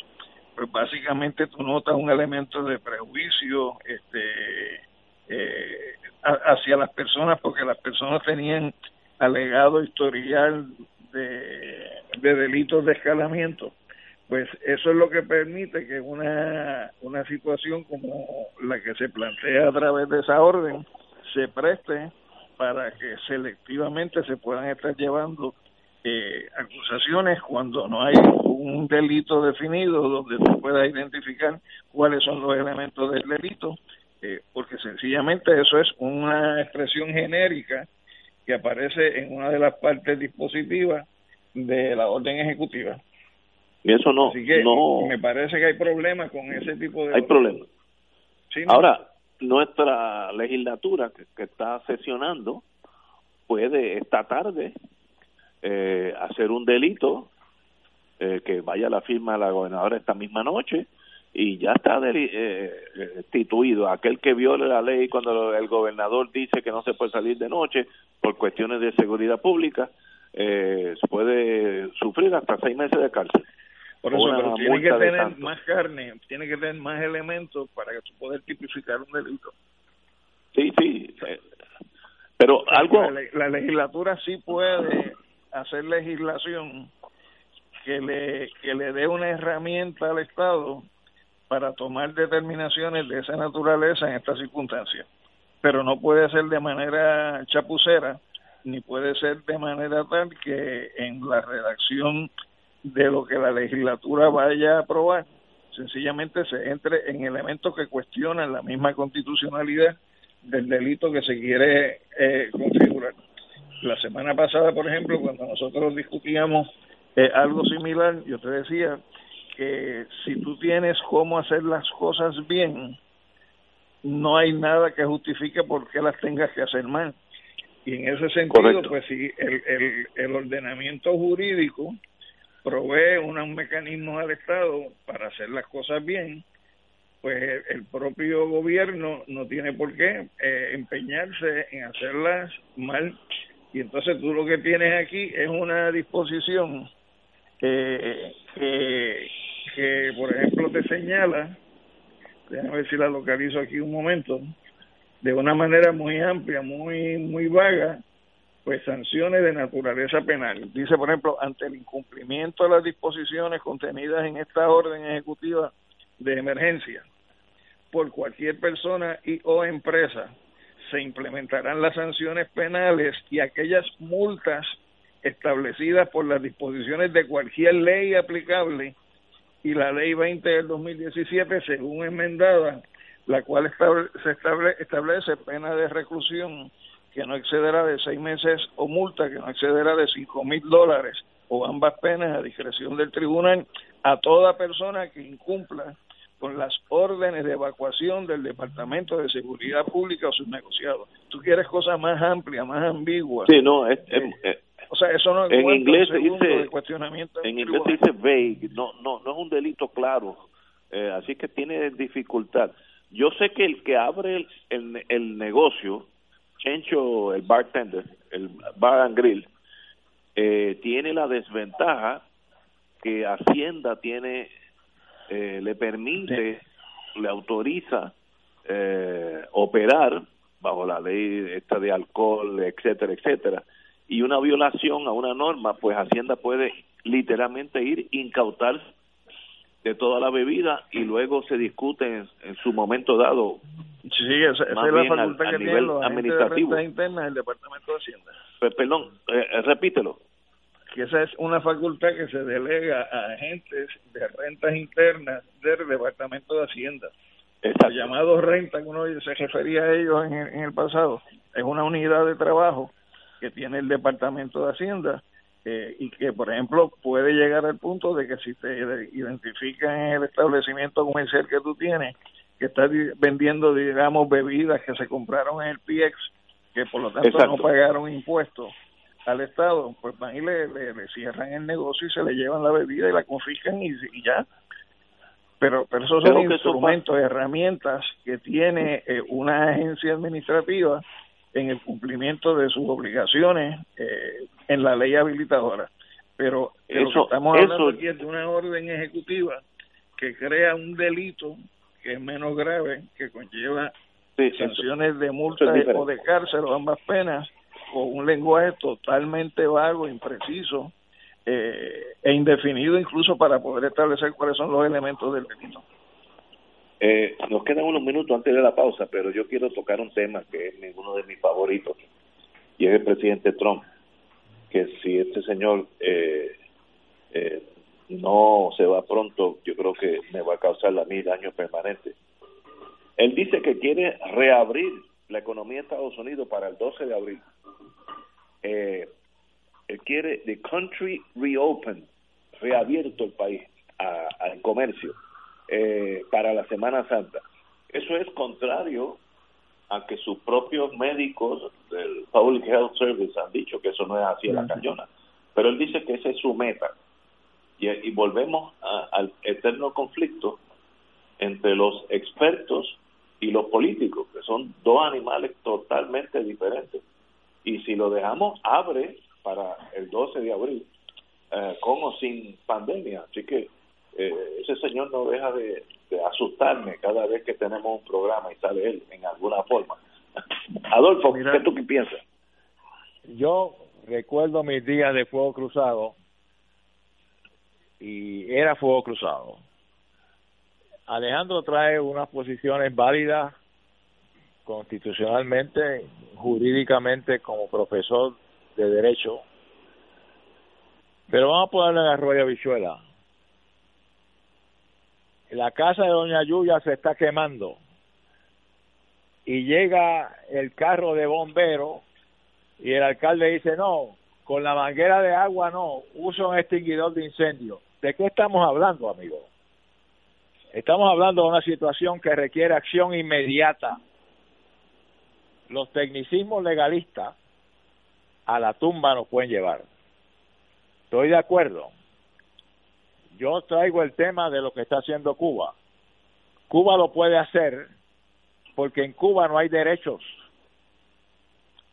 pues básicamente tú notas un elemento de prejuicio, este eh, hacia las personas porque las personas tenían alegado historial de, de delitos de escalamiento pues eso es lo que permite que una, una situación como la que se plantea a través de esa orden se preste para que selectivamente se puedan estar llevando eh, acusaciones cuando no hay un delito definido donde se pueda identificar cuáles son los elementos del delito eh, porque sencillamente eso es una expresión genérica que aparece en una de las partes dispositivas de la orden ejecutiva. Y eso no, Así que me parece que hay problemas con ese tipo de... Hay problemas. Ahora, nuestra legislatura que, está sesionando puede esta tarde eh, hacer un delito eh, que vaya a la firma de la gobernadora esta misma noche y ya está eh, destituido. Aquel que viole la ley cuando el gobernador dice que no se puede salir de noche por cuestiones de seguridad pública, eh, puede sufrir hasta seis meses de cárcel. Por eso, pero tiene que tener más carne, tiene que tener más elementos para que poder tipificar un delito. Sí, sí. Eh, pero algo. la legislatura sí puede hacer legislación que le que le dé una herramienta al Estado para tomar determinaciones de esa naturaleza en estas circunstancias. Pero no puede ser de manera chapucera, ni puede ser de manera tal que en la redacción de lo que la legislatura vaya a aprobar, sencillamente se entre en elementos que cuestionan la misma constitucionalidad del delito que se quiere eh, configurar. La semana pasada, por ejemplo, cuando nosotros discutíamos eh, algo similar, yo te decía que si tú tienes cómo hacer las cosas bien, no hay nada que justifique por qué las tengas que hacer mal. Y en ese sentido, pues si el, el, el ordenamiento jurídico provee un mecanismo al Estado para hacer las cosas bien, pues el propio gobierno no tiene por qué eh, empeñarse en hacerlas mal. Y entonces tú lo que tienes aquí es una disposición que, que, por ejemplo, te señala, déjame ver si la localizo aquí un momento, de una manera muy amplia, muy, muy vaga, pues sanciones de naturaleza penal. Dice, por ejemplo, ante el incumplimiento de las disposiciones contenidas en esta orden ejecutiva de emergencia por cualquier persona y o empresa, se implementarán las sanciones penales y aquellas multas establecidas por las disposiciones de cualquier ley aplicable y la ley 20 del 2017, según enmendada, la cual se establece pena de reclusión que no excederá de seis meses o multa que no excederá de cinco mil dólares o ambas penas a discreción del tribunal a toda persona que incumpla con las órdenes de evacuación del Departamento de Seguridad Pública o sus negociados. Tú quieres cosas más amplias, más ambiguas. Sí, no, es, o sea, eso no en inglés dice cuestionamiento en inglés dice vague, no no no es un delito claro, eh, así que tiene dificultad. Yo sé que el que abre el, el, negocio, Chencho, el bartender, el bar and grill, eh, tiene la desventaja que Hacienda tiene, eh, le permite, le autoriza operar bajo la ley esta de alcohol, etcétera, etcétera y una violación a una norma, pues Hacienda puede literalmente ir incautar de toda la bebida y luego se discute en, su momento dado. Sí, esa, es la facultad que tiene los administrativo interna del Departamento de Hacienda. Pues, perdón, eh, eh, repítelo. que esa es una facultad que se delega a agentes de rentas internas del Departamento de Hacienda. El llamado renta, que uno se refería a ellos en, en el pasado, es una unidad de trabajo que tiene el Departamento de Hacienda eh, y que, por ejemplo, puede llegar al punto de que si te identifican en el establecimiento comercial que tú tienes, que estás vendiendo, digamos, bebidas que se compraron en el PX, que por lo tanto no pagaron impuestos al Estado, pues van y le, le, cierran el negocio y se le llevan la bebida y la confiscan y, ya. Pero, pero esos son instrumentos, herramientas que tiene eh, una agencia administrativa en el cumplimiento de sus obligaciones eh, en la ley habilitadora. Pero eso, estamos hablando aquí es de una orden ejecutiva que crea un delito que es menos grave, que conlleva sanciones de multa o de cárcel o ambas penas, o un lenguaje totalmente vago, impreciso eh, e indefinido incluso para poder establecer cuáles son los elementos del delito. Eh, nos quedan unos minutos antes de la pausa, pero yo quiero tocar un tema que es uno de mis favoritos, y es el presidente Trump, que si este señor eh, eh, no se va pronto, yo creo que me va a causar a mí daño permanente. Él dice que quiere reabrir la economía de Estados Unidos para el 12 de abril. Eh, él quiere the country reopen, reabierto el país al comercio eh, para la Semana Santa. Eso es contrario a que sus propios médicos del Public Health Service han dicho que eso no es así en la cañona. Pero él dice que esa es su meta. Y, volvemos al eterno conflicto entre los expertos y los políticos, que son dos animales totalmente diferentes. Y si lo dejamos, abre para el 12 de abril, eh, con o sin pandemia. Así que eh, ese señor no deja de, asustarme cada vez que tenemos un programa y sale él en alguna forma. *laughs* Adolfo, ¿qué tú qué piensas? Yo recuerdo mis días de fuego cruzado y era fuego cruzado. Alejandro trae unas posiciones válidas constitucionalmente, jurídicamente como profesor de derecho, pero vamos a ponerle en arroyo bichuela la casa de doña Yuya se está quemando y llega el carro de bombero y el alcalde dice no, con la manguera de agua no, uso un extinguidor de incendio. ¿De qué estamos hablando, amigo? Estamos hablando de una situación que requiere acción inmediata. Los tecnicismos legalistas a la tumba nos pueden llevar. Estoy de acuerdo yo traigo el tema de lo que está haciendo Cuba. Cuba lo puede hacer porque en Cuba no hay derechos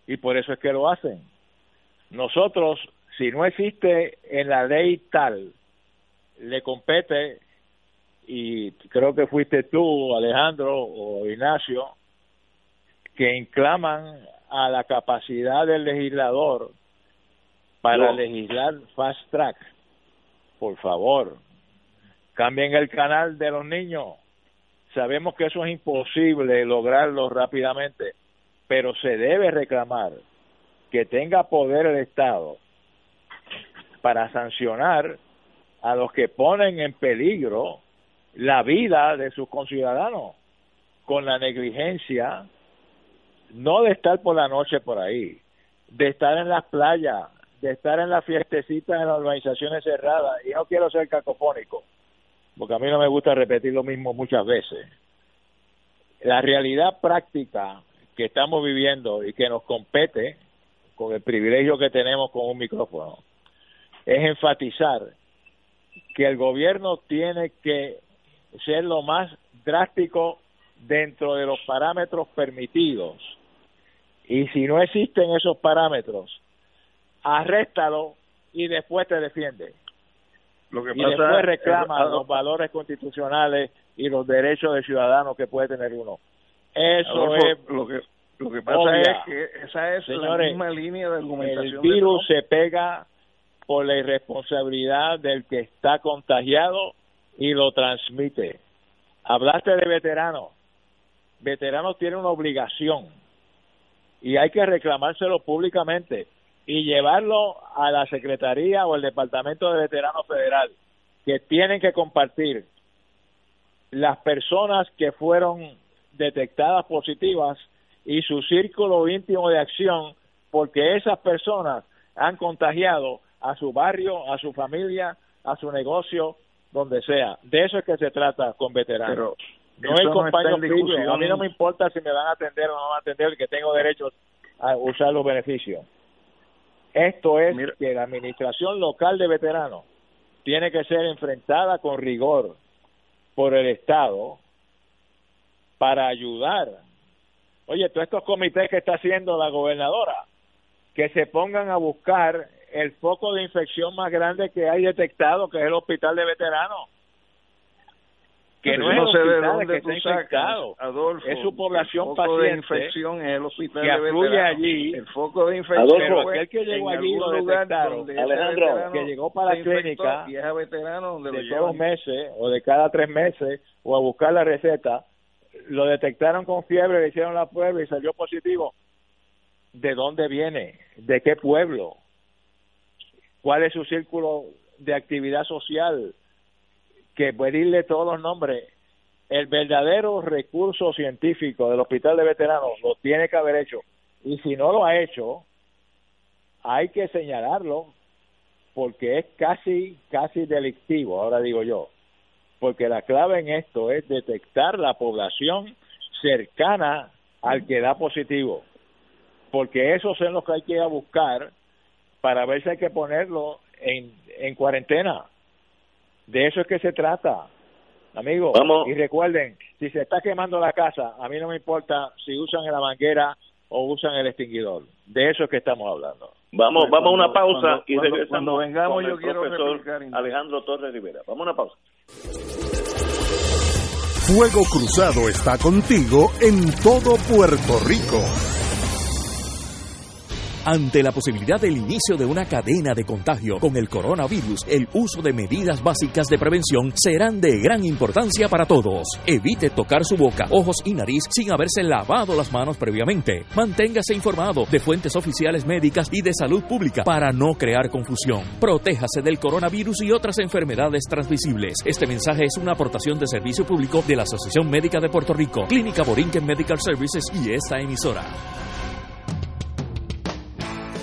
y por eso es que lo hacen. Nosotros, si no existe en la ley tal, le compete, y creo que fuiste tú, Alejandro o Ignacio, que inclaman a la capacidad del legislador para legislar fast track por favor, cambien el canal de los niños. Sabemos que eso es imposible lograrlo rápidamente, pero se debe reclamar que tenga poder el Estado para sancionar a los que ponen en peligro la vida de sus conciudadanos con la negligencia no de estar por la noche por ahí, de estar en las playas, de estar en la fiestecita en las organizaciones cerradas, y no quiero ser cacofónico, porque a mí no me gusta repetir lo mismo muchas veces. La realidad práctica que estamos viviendo y que nos compete con el privilegio que tenemos con un micrófono es enfatizar que el gobierno tiene que ser lo más drástico dentro de los parámetros permitidos. Y si no existen esos parámetros, arréstalo y después te defiende. Lo que y después reclama los valores constitucionales y los derechos de ciudadanos que puede tener uno. Eso es lo que lo que pasa es que esa es la misma línea de argumentación. El virus se pega por la irresponsabilidad del que está contagiado y lo transmite. Hablaste de veteranos. Veteranos tienen una obligación y hay que reclamárselo públicamente y llevarlo a la Secretaría o el Departamento de Veteranos Federal, que tienen que compartir las personas que fueron detectadas positivas y su círculo íntimo de acción, porque esas personas han contagiado a su barrio, a su familia, a su negocio, donde sea. De eso es que se trata con veteranos. no es compañero A mí no me importa si me van a atender o no me van a atender, que tengo derecho a usar los beneficios. Esto es que la administración local de veteranos tiene que ser enfrentada con rigor por el Estado para ayudar. Oye, todos estos comités que está haciendo la gobernadora, que se pongan a buscar el foco de infección más grande que hay detectado, que es el hospital de veteranos que no, es sé de dónde tú Adolfo, es su población el foco paciente de infección es el hospital que de allí el foco de infección Adolfo, aquel que llegó allí lo detectaron Alejandro que llegó para la clínica y es veterano donde de todos meses o de cada tres meses o a buscar la receta lo detectaron con fiebre le hicieron la prueba y salió positivo ¿de dónde viene? ¿de qué pueblo? ¿cuál es su círculo de actividad social? Que pedirle todos los nombres, el verdadero recurso científico del Hospital de Veteranos lo tiene que haber hecho. Y si no lo ha hecho, hay que señalarlo porque es casi, casi delictivo, ahora digo yo. Porque la clave en esto es detectar la población cercana al que da positivo. Porque esos son los que hay que ir a buscar para ver si hay que ponerlo en, en cuarentena de eso es que se trata, amigos. Y recuerden, si se está quemando la casa, a mí no me importa si usan la manguera o usan el extinguidor. De eso es que estamos hablando. Vamos, vamos a una pausa y regresamos. Cuando vengamos, yo quiero Alejandro Torres Rivera. Vamos a una pausa. Fuego Cruzado está contigo en todo Puerto Rico. Ante la posibilidad del inicio de una cadena de contagio con el coronavirus, el uso de medidas básicas de prevención serán de gran importancia para todos. Evite tocar su boca, ojos y nariz sin haberse lavado las manos previamente. Manténgase informado de fuentes oficiales médicas y de salud pública para no crear confusión. Protéjase del coronavirus y otras enfermedades transmisibles. Este mensaje es una aportación de servicio público de la Asociación Médica de Puerto Rico, Clínica Borinquen Medical Services y esta emisora.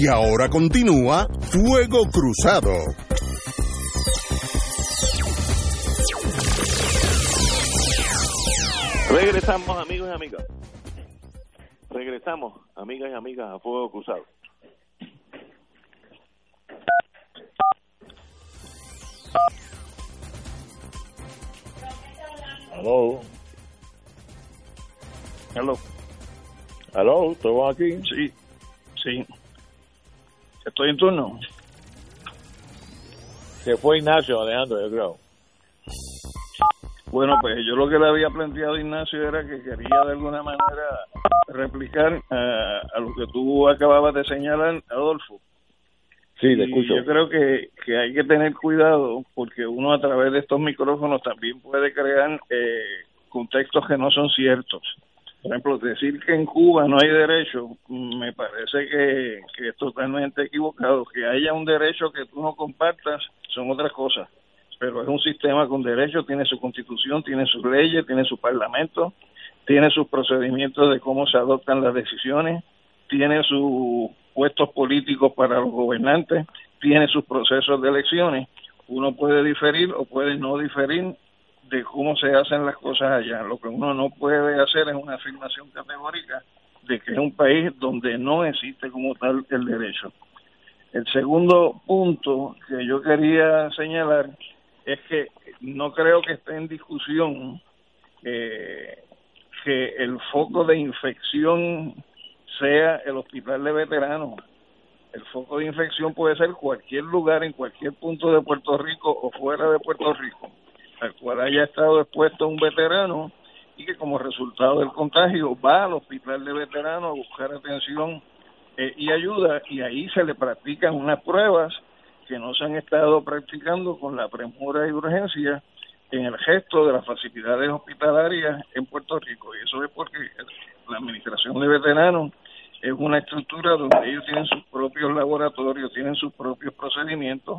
Y ahora continúa Fuego Cruzado. Regresamos amigos y amigas. Regresamos amigas y amigas a Fuego Cruzado. Aló. Aló. Aló, ¿todo aquí? Sí, sí. Estoy en turno. Se fue Ignacio, Alejandro, yo creo. Bueno, pues yo lo que le había planteado a Ignacio era que quería de alguna manera replicar a, lo que tú acababas de señalar, Adolfo. Sí, le escucho. Yo creo que, que hay que tener cuidado porque uno a través de estos micrófonos también puede crear eh, contextos que no son ciertos. Por ejemplo, decir que en Cuba no hay derecho, me parece que, es totalmente equivocado. Que haya un derecho que tú no compartas son otras cosas pero es un sistema con derechos, tiene su constitución, tiene sus leyes, tiene su parlamento, tiene sus procedimientos de cómo se adoptan las decisiones, tiene sus puestos políticos para los gobernantes, tiene sus procesos de elecciones. Uno puede diferir o puede no diferir de cómo se hacen las cosas allá. Lo que uno no puede hacer es una afirmación categórica de que es un país donde no existe como tal el derecho. El segundo punto que yo quería señalar es que no creo que esté en discusión eh, que el foco de infección sea el hospital de veteranos. El foco de infección puede ser cualquier lugar en cualquier punto de Puerto Rico o fuera de Puerto Rico, al cual haya estado expuesto un veterano y que como resultado del contagio va al hospital de veteranos a buscar atención eh, y ayuda y ahí se le practican unas pruebas que no se han estado practicando con la premura y urgencia en el gesto de las facilidades hospitalarias en Puerto Rico. Y eso es porque la Administración de Veteranos es una estructura donde ellos tienen sus propios laboratorios, tienen sus propios procedimientos,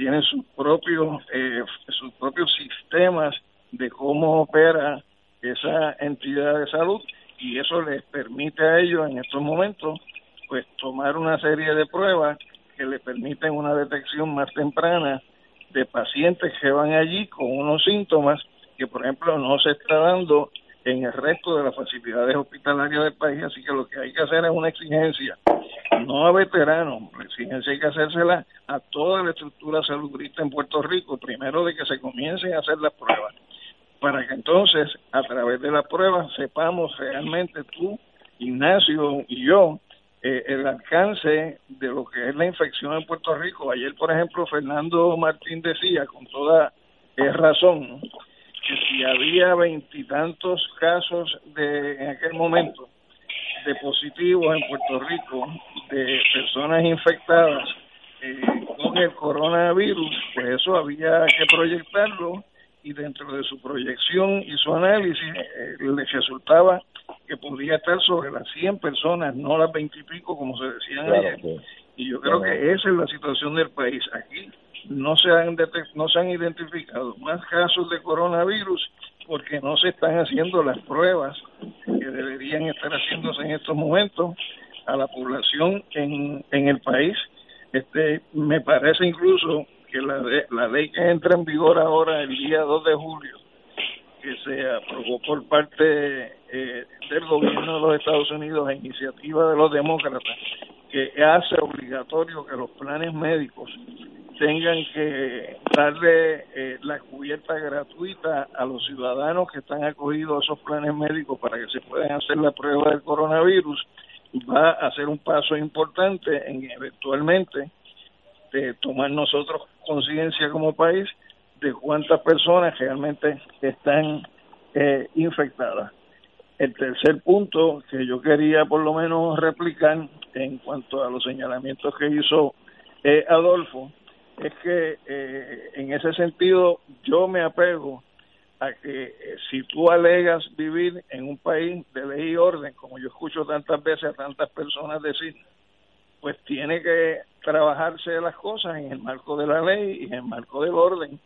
tienen sus propios, eh, sus propios sistemas de cómo opera esa entidad de salud y eso les permite a ellos en estos momentos pues tomar una serie de pruebas que le permiten una detección más temprana de pacientes que van allí con unos síntomas que, por ejemplo, no se está dando en el resto de las facilidades hospitalarias del país, así que lo que hay que hacer es una exigencia, no a veteranos, la exigencia hay que hacérsela a toda la estructura salubrista en Puerto Rico, primero de que se comiencen a hacer las pruebas, para que entonces, a través de las pruebas, sepamos realmente tú, Ignacio y yo, eh, el alcance de lo que es la infección en Puerto Rico. Ayer, por ejemplo, Fernando Martín decía con toda eh, razón que si había veintitantos casos de en aquel momento de positivos en Puerto Rico de personas infectadas eh, con el coronavirus, pues eso había que proyectarlo y dentro de su proyección y su análisis eh, les resultaba que podría estar sobre las 100 personas, no las 20 y pico como se decía ayer. Y yo creo que esa es la situación del país. Aquí no se han no se han identificado más casos de coronavirus porque no se están haciendo las pruebas que deberían estar haciéndose en estos momentos a la población en, en el país. Este me parece incluso que la, la ley que entra en vigor ahora el día 2 de julio, que se aprobó por parte eh, del gobierno de los Estados Unidos a iniciativa de los demócratas, que hace obligatorio que los planes médicos tengan que darle eh, la cubierta gratuita a los ciudadanos que están acogidos a esos planes médicos para que se puedan hacer la prueba del coronavirus, va a ser un paso importante en eventualmente de tomar nosotros conciencia como país de cuántas personas realmente están eh, infectadas. El tercer punto que yo quería por lo menos replicar en cuanto a los señalamientos que hizo eh, Adolfo es que eh, en ese sentido yo me apego a que si tú alegas vivir en un país de ley y orden, como yo escucho tantas veces a tantas personas decir, pues tiene que trabajarse las cosas en el marco de la ley y en el marco del orden.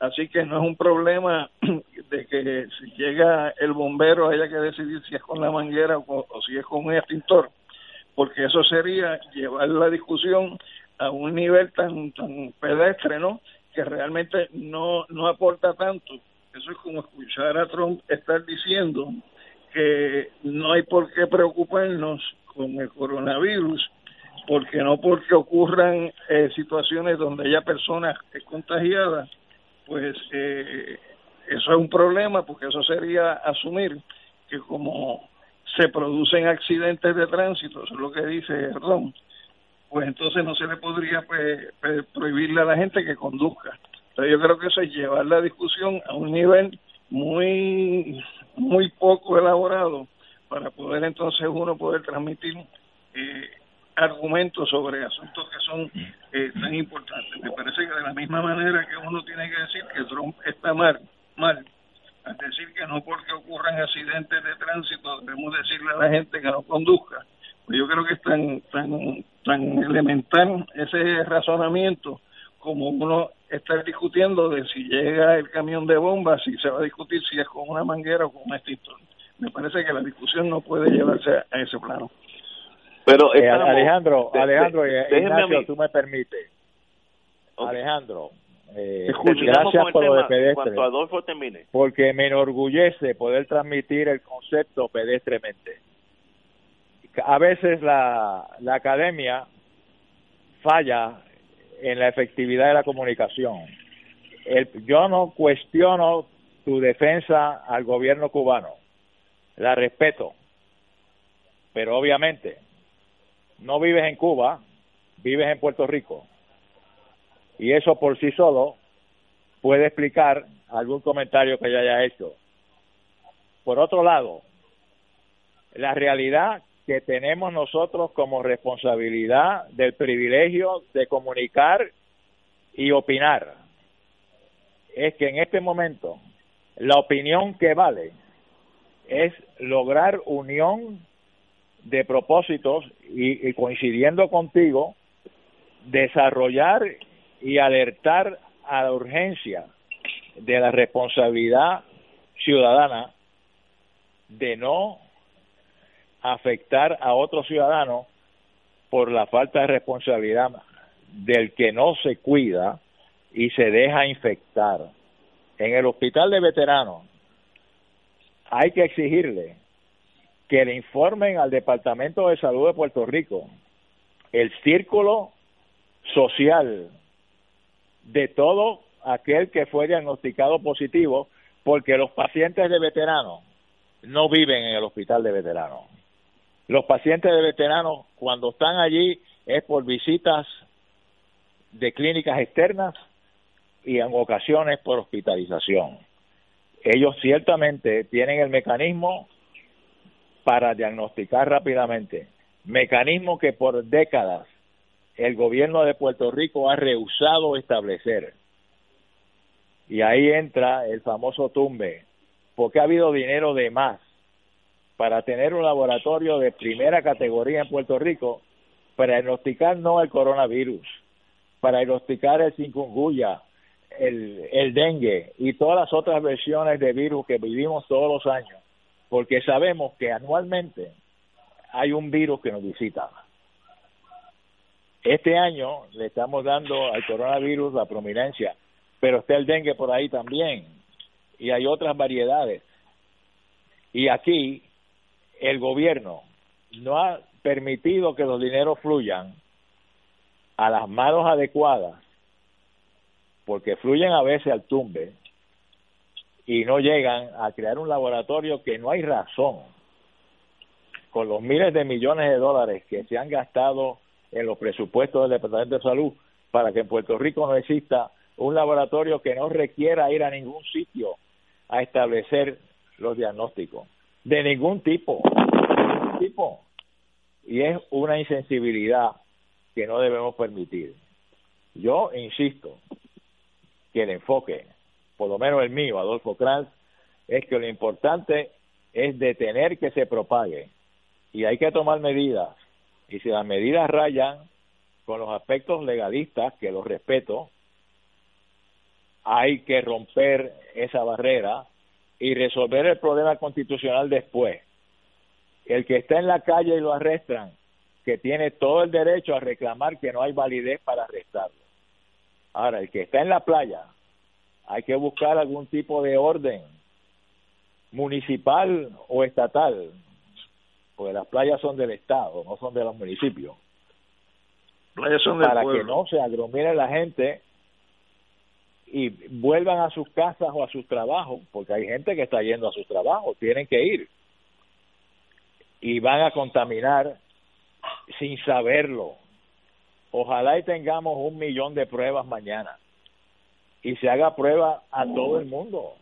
Así que no es un problema *clears throat* de que si llega el bombero haya que decidir si es con la manguera o, si es con un extintor, porque eso sería llevar la discusión a un nivel tan, tan pedestre, ¿no? Que realmente no, no aporta tanto. Eso es como escuchar a Trump estar diciendo que no hay por qué preocuparnos con el coronavirus porque no porque ocurran eh, situaciones donde haya personas contagiadas, pues eh, eso es un problema, porque eso sería asumir que como se producen accidentes de tránsito, eso es lo que dice Ron, pues entonces no se le podría pues, prohibirle a la gente que conduzca. Entonces yo creo que eso es llevar la discusión a un nivel muy muy poco elaborado para poder entonces uno poder transmitir eh, argumentos sobre asuntos que son eh, tan importantes. Me parece que de la misma manera que uno tiene que decir que Trump está mal, mal, al decir que no porque ocurran accidentes de tránsito debemos decirle a la gente que no conduzca. Pues yo creo que es tan, tan, tan elemental ese razonamiento como uno estar discutiendo de si llega el camión de bombas, si se va a discutir si es con una manguera o con un extintor. Me parece que la discusión no puede llevarse a ese plano. Pero eh, Alejandro, Alejandro, eh, Ignacio, tú me permites. Alejandro, eh, gracias por lo de pedestre. Adolfo termine. Porque me enorgullece poder transmitir el concepto pedestremente. A veces la, la academia falla en la efectividad de la comunicación. El, yo no cuestiono tu defensa al gobierno cubano, la respeto, pero obviamente no vives en Cuba, vives en Puerto Rico. Y eso por sí solo puede explicar algún comentario que yo haya hecho. Por otro lado, la realidad que tenemos nosotros como responsabilidad del privilegio de comunicar y opinar es que en este momento la opinión que vale es lograr unión de propósitos y, coincidiendo contigo, desarrollar y alertar a la urgencia de la responsabilidad ciudadana de no afectar a otro ciudadano por la falta de responsabilidad del que no se cuida y se deja infectar. En el hospital de veteranos hay que exigirle que le informen al Departamento de Salud de Puerto Rico el círculo social de todo aquel que fue diagnosticado positivo, porque los pacientes de veteranos no viven en el hospital de veteranos. Los pacientes de veteranos, cuando están allí, es por visitas de clínicas externas y en ocasiones por hospitalización. Ellos ciertamente tienen el mecanismo para diagnosticar rápidamente, mecanismo que por décadas el gobierno de Puerto Rico ha rehusado establecer. Y ahí entra el famoso tumbe, porque ha habido dinero de más para tener un laboratorio de primera categoría en Puerto Rico para diagnosticar no el coronavirus, para diagnosticar el chikungunya, el, el dengue y todas las otras versiones de virus que vivimos todos los años porque sabemos que anualmente hay un virus que nos visita. Este año le estamos dando al coronavirus la prominencia, pero está el dengue por ahí también y hay otras variedades. Y aquí el gobierno no ha permitido que los dineros fluyan a las manos adecuadas, porque fluyen a veces al tumbe, y no llegan a crear un laboratorio que no hay razón con los miles de millones de dólares que se han gastado en los presupuestos del Departamento de Salud para que en Puerto Rico no exista un laboratorio que no requiera ir a ningún sitio a establecer los diagnósticos de ningún tipo. Y es una insensibilidad que no debemos permitir. Yo insisto que el enfoque por lo menos el mío, Adolfo Kranz, es que lo importante es detener que se propague y hay que tomar medidas. Y si las medidas rayan con los aspectos legalistas, que los respeto, hay que romper esa barrera y resolver el problema constitucional después. El que está en la calle y lo arrestan, que tiene todo el derecho a reclamar que no hay validez para arrestarlo. Ahora, el que está en la playa hay que buscar algún tipo de orden municipal o estatal, porque las playas son del Estado, no son de los municipios. Playas son para que no se agromire la gente y vuelvan a sus casas o a sus trabajos, porque hay gente que está yendo a sus trabajos, tienen que ir y van a contaminar sin saberlo. Ojalá y tengamos un millón de pruebas mañana y se haga prueba a todo el mundo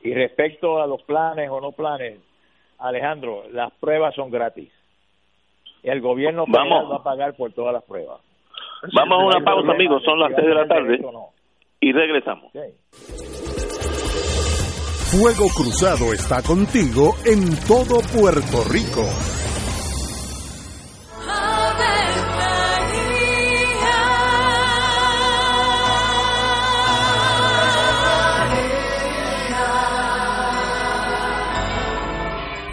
Y respecto a los planes o no planes, Alejandro, las pruebas son gratis. El gobierno va a pagar por todas las pruebas. Vamos a una pausa, amigos. Son las 3 de la tarde. Y regresamos. Fuego Cruzado está contigo en todo Puerto Rico.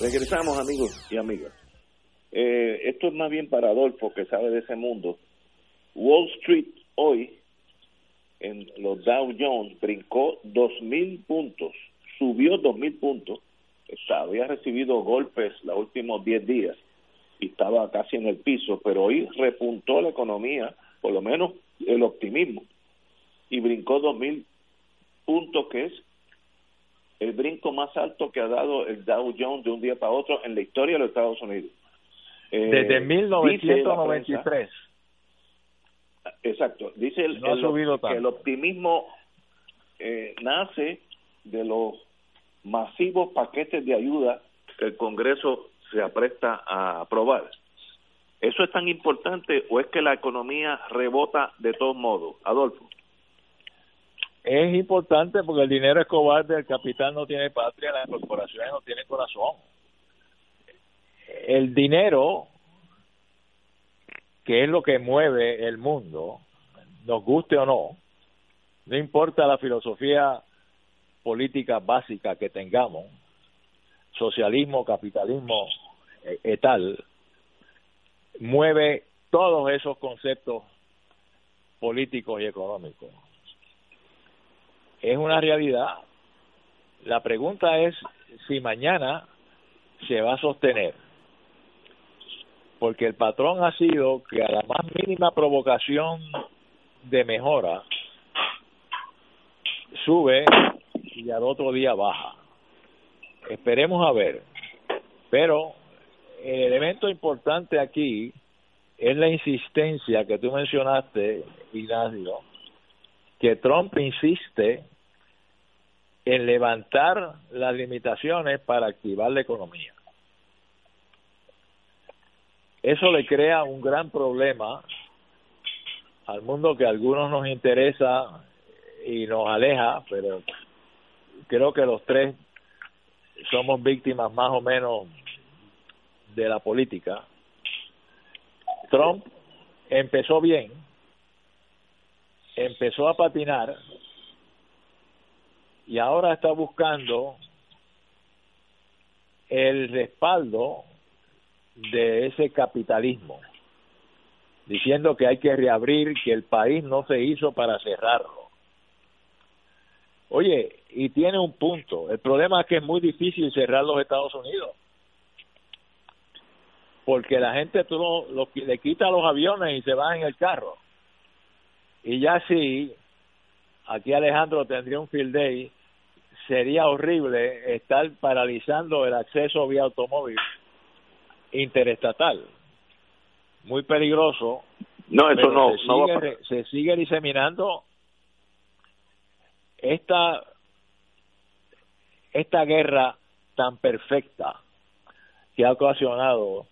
Regresamos, amigos y amigas. Eh, esto es más bien para Adolfo, que sabe de ese mundo. Wall Street hoy, en los Dow Jones, brincó 2.000 puntos, subió 2.000 puntos. había recibido golpes los últimos 10 días y estaba casi en el piso, pero hoy repuntó la economía, por lo menos el optimismo, y brincó 2.000 puntos, que es el brinco más alto que ha dado el Dow Jones de un día para otro en la historia de los Estados Unidos. Eh, Desde 1993. exacto. Dice el, que el optimismo eh, nace de los masivos paquetes de ayuda que el Congreso se apresta a aprobar. ¿Eso es tan importante o es que la economía rebota de todos modos? Adolfo es importante porque el dinero es cobarde, el capital no tiene patria, las corporaciones no tienen corazón. El dinero, que es lo que mueve el mundo, nos guste o no, no importa la filosofía política básica que tengamos, socialismo, capitalismo, e, tal, mueve todos esos conceptos políticos y económicos es una realidad. La pregunta es si mañana se va a sostener. Porque el patrón ha sido que a la más mínima provocación de mejora sube y al otro día baja. Esperemos a ver. Pero el elemento importante aquí es la insistencia que tú mencionaste, Ignacio, que Trump insiste en levantar las limitaciones para activar la economía. Eso le crea un gran problema al mundo que a algunos nos interesa y nos aleja, pero creo que los tres somos víctimas más o menos de la política. Trump empezó bien, empezó a patinar y ahora está buscando el respaldo de ese capitalismo, diciendo que hay que reabrir, que el país no se hizo para cerrarlo. Oye, y tiene un punto. El problema es que es muy difícil cerrar los Estados Unidos. Porque la gente tú lo, le quita los aviones y se va en el carro. Y ya sí, aquí Alejandro tendría un field day, sería horrible estar paralizando el acceso vía automóvil interestatal. Muy peligroso. No, eso no. Se, sigue, diseminando esta esta guerra tan perfecta que ha ocasionado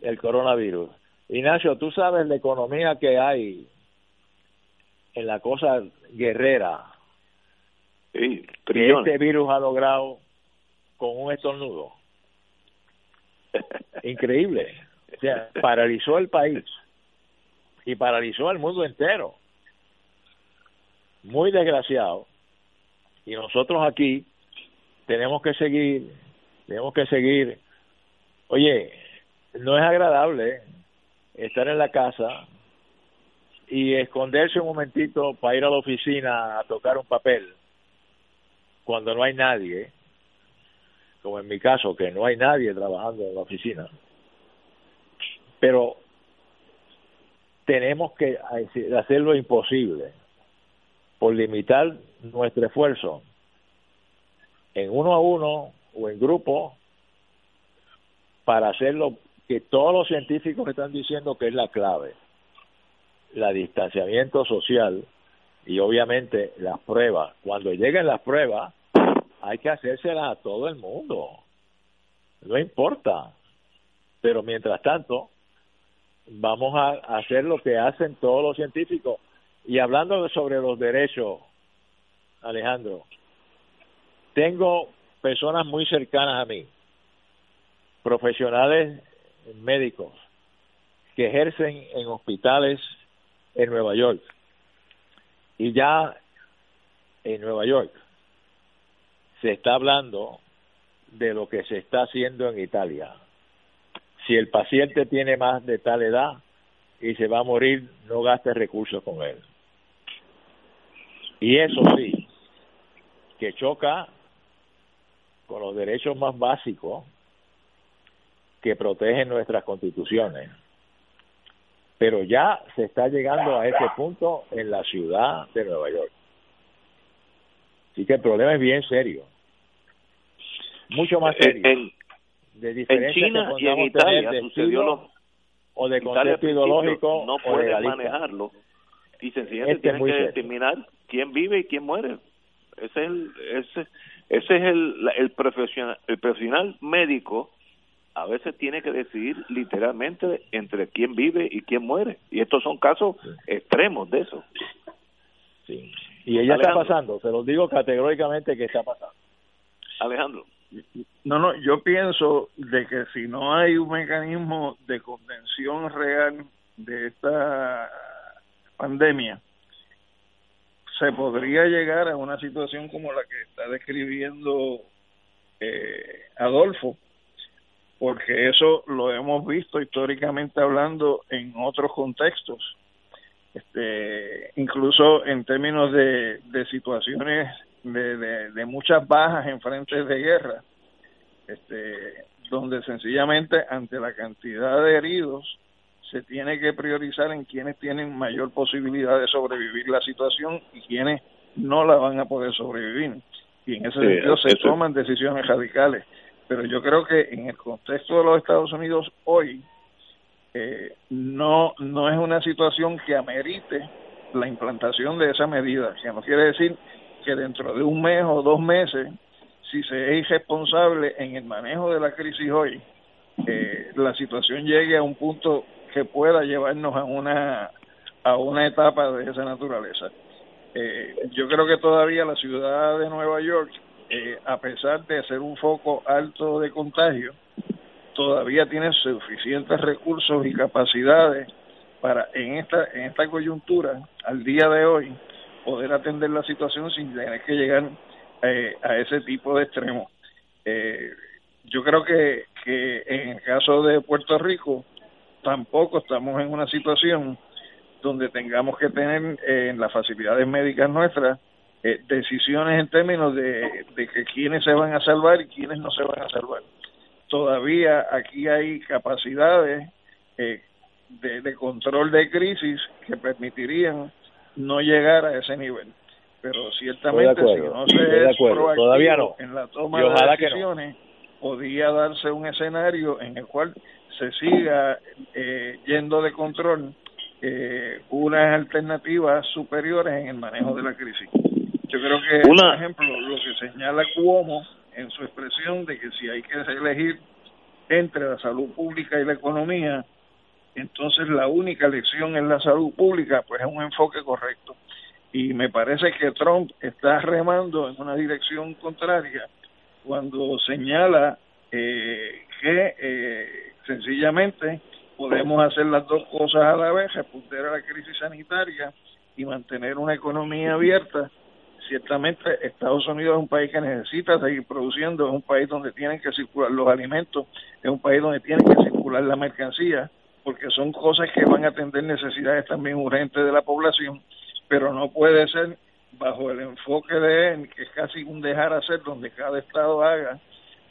el coronavirus. Ignacio, tú sabes la economía que hay en la cosa guerrera sí, que este virus ha logrado con un estornudo. *laughs* Increíble. O sea, paralizó el país y paralizó el mundo entero. Muy desgraciado. Y nosotros aquí tenemos que seguir, tenemos que seguir. Oye, no es agradable estar en la casa y esconderse un momentito para ir a la oficina a tocar un papel cuando no hay nadie como en mi caso, que no hay nadie trabajando en la oficina. Pero tenemos que hacer lo imposible por limitar nuestro esfuerzo en uno a uno o en grupo para hacer lo que todos los científicos están diciendo que es la clave, la distanciamiento social y obviamente las pruebas. Cuando lleguen las pruebas, hay que hacérsela a todo el mundo. No importa. Pero mientras tanto, vamos a hacer lo que hacen todos los científicos. Y hablando sobre los derechos, Alejandro, tengo personas muy cercanas a mí, profesionales médicos, que ejercen en hospitales en Nueva York. Y ya en Nueva York se está hablando de lo que se está haciendo en Italia. Si el paciente tiene más de tal edad y se va a morir, no gaste recursos con él. Y eso sí, que choca con los derechos más básicos que protegen nuestras constituciones. Pero ya se está llegando a ese punto en la ciudad de Nueva York. Así que el problema es bien serio. Mucho más serio. En, de en China y en Italia sucedió lo o de concepto ideológico no puede manejarlo. Y sencillamente este tienen que determinar quién vive y quién muere. Ese es el ese, ese es el, el profesional el profesional médico a veces tiene que decidir literalmente entre quién vive y quién muere. Y estos son casos extremos de eso. Sí. Y ella está pasando se los digo categóricamente que está pasando. Alejandro. No, no, yo pienso de que si no hay un mecanismo de contención real de esta pandemia, se podría llegar a una situación como la que está describiendo eh, Adolfo, porque eso lo hemos visto históricamente hablando en otros contextos, este, incluso en términos de, de situaciones de, de, muchas bajas en frentes de guerra, este, donde sencillamente ante la cantidad de heridos se tiene que priorizar en quienes tienen mayor posibilidad de sobrevivir la situación y quienes no la van a poder sobrevivir. Y en ese sentido se toman decisiones radicales. Pero yo creo que en el contexto de los Estados Unidos hoy eh, no, no es una situación que amerite la implantación de esa medida, que no quiere decir que dentro de un mes o dos meses, si se es irresponsable en el manejo de la crisis hoy, eh, la situación llegue a un punto que pueda llevarnos a una a una etapa de esa naturaleza. Eh, yo creo que todavía la ciudad de Nueva York, eh, a pesar de ser un foco alto de contagio, todavía tiene suficientes recursos y capacidades para en esta en esta coyuntura al día de hoy poder atender la situación sin tener que llegar eh, a ese tipo de extremo. Eh, yo creo que, que en el caso de Puerto Rico tampoco estamos en una situación donde tengamos que tener eh, en las facilidades médicas nuestras eh, decisiones en términos de, de que quiénes se van a salvar y quiénes no se van a salvar. Todavía aquí hay capacidades eh, de, de control de crisis que permitirían no llegar a ese nivel. Pero ciertamente si no se es proactivo en la toma de decisiones, podría darse un escenario en el cual se siga eh, yendo de control eh, unas alternativas superiores en el manejo de la crisis. Yo creo que, por ejemplo, lo que señala Cuomo en su expresión de que si hay que elegir entre la salud pública y la economía, entonces la única elección es la salud pública, pues es un enfoque correcto. Y me parece que Trump está remando en una dirección contraria cuando señala eh, que eh, sencillamente podemos hacer las dos cosas a la vez, responder a la crisis sanitaria y mantener una economía abierta. Ciertamente Estados Unidos es un país que necesita seguir produciendo, es un país donde tienen que circular los alimentos, es un país donde tienen que circular la mercancía, porque son cosas que van a atender necesidades también urgentes de la población, pero no puede ser bajo el enfoque de que es casi un dejar hacer, donde cada estado haga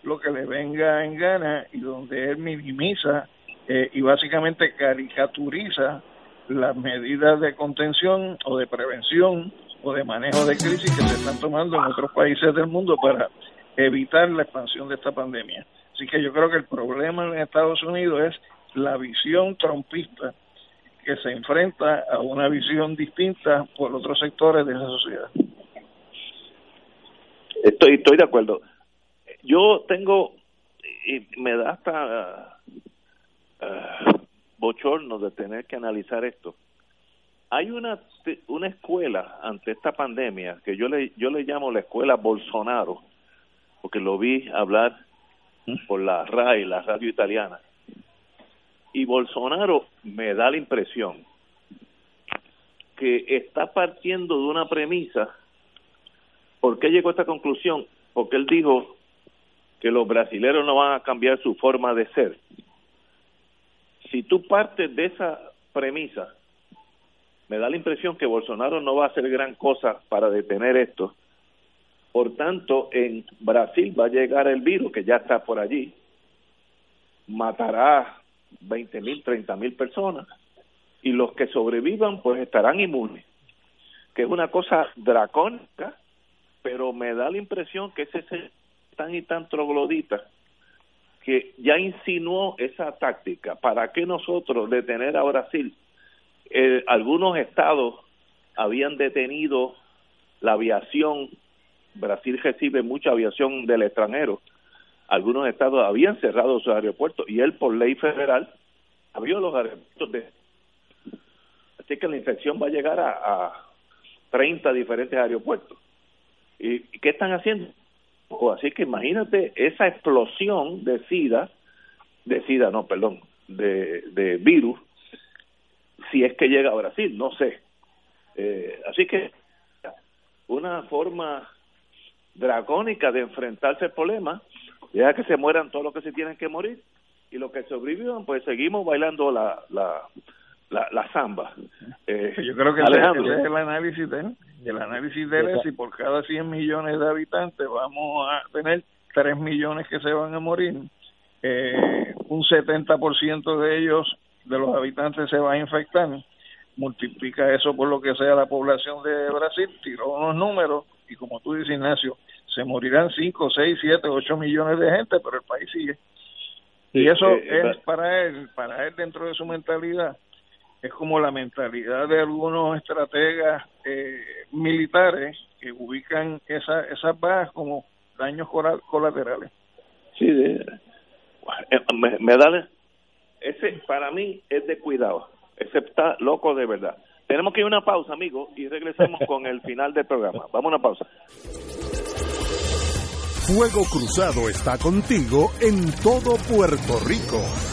lo que le venga en gana y donde él minimiza eh, y básicamente caricaturiza las medidas de contención o de prevención o de manejo de crisis que se están tomando en otros países del mundo para evitar la expansión de esta pandemia. Así que yo creo que el problema en Estados Unidos es la visión trompista que se enfrenta a una visión distinta por otros sectores de esa sociedad. Estoy, estoy de acuerdo. Yo tengo, y me da hasta uh, bochorno de tener que analizar esto. Hay una, una escuela ante esta pandemia que yo le, yo le llamo la escuela Bolsonaro, porque lo vi hablar por la RAI, la radio italiana y Bolsonaro me da la impresión que está partiendo de una premisa. ¿Por qué llegó a esta conclusión? Porque él dijo que los brasileños no van a cambiar su forma de ser. Si tú partes de esa premisa, me da la impresión que Bolsonaro no va a hacer gran cosa para detener esto. Por tanto, en Brasil va a llegar el virus, que ya está por allí, matará 20 mil, 30 mil personas y los que sobrevivan pues estarán inmunes, que es una cosa dracónica, pero me da la impresión que ese es tan y tan troglodita que ya insinuó esa táctica. ¿Para qué nosotros detener a Brasil? Eh, algunos estados habían detenido la aviación, Brasil recibe mucha aviación del extranjero, algunos estados habían cerrado sus aeropuertos y él por ley federal abrió los aeropuertos de así que la infección va a llegar a, a 30 diferentes aeropuertos. ¿Y, qué están haciendo? así que imagínate esa explosión de SIDA de SIDA, no, perdón de, de virus si es que llega a Brasil, no sé. Eh, así que una forma dracónica de enfrentarse al problema ya que se mueran todos los que se tienen que morir y los que sobrevivan pues seguimos bailando la la la, la samba. Eh, yo creo que ese, es el análisis de él el análisis de él es si por cada 100 millones de habitantes vamos a tener 3 millones que se van a morir eh, un 70% de ellos de los habitantes se va a infectar multiplica eso por lo que sea la población de Brasil tiró unos números y como tú dices Ignacio se morirán 5, 6, 7, 8 millones de gente, pero el país sigue. y eso eh, es para él, para él dentro de su mentalidad, es como la mentalidad de algunos estrategas eh, militares que ubican esa, esas bajas como daños colaterales. Sí, eh, me, me da ese para mí es de cuidado, ese está loco de verdad. Tenemos que ir a una pausa, amigo, y regresamos *laughs* con el final del programa. Vamos a una pausa. Fuego Cruzado está contigo en todo Puerto Rico.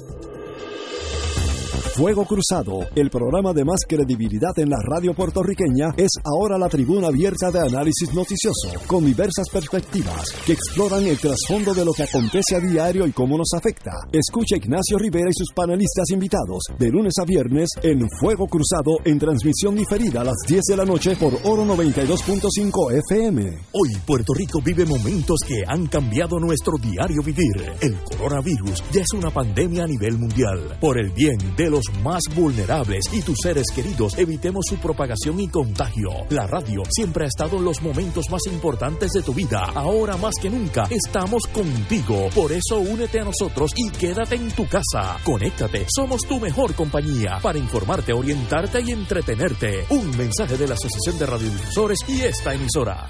Fuego Cruzado, el programa de más credibilidad en la radio puertorriqueña, es ahora la tribuna abierta de análisis noticioso, con diversas perspectivas que exploran el trasfondo de lo que acontece a diario y cómo nos afecta. Escucha Ignacio Rivera y sus panelistas invitados de lunes a viernes en Fuego Cruzado en transmisión diferida a las 10 de la noche por Oro 92.5 FM. Hoy Puerto Rico vive momentos que han cambiado nuestro diario vivir. El coronavirus ya es una pandemia a nivel mundial. Por el bien de los más vulnerables y tus seres queridos evitemos su propagación y contagio. La radio siempre ha estado en los momentos más importantes de tu vida. Ahora más que nunca estamos contigo. Por eso únete a nosotros y quédate en tu casa. Conéctate, somos tu mejor compañía para informarte, orientarte y entretenerte. Un mensaje de la Asociación de Radiodifusores y esta emisora.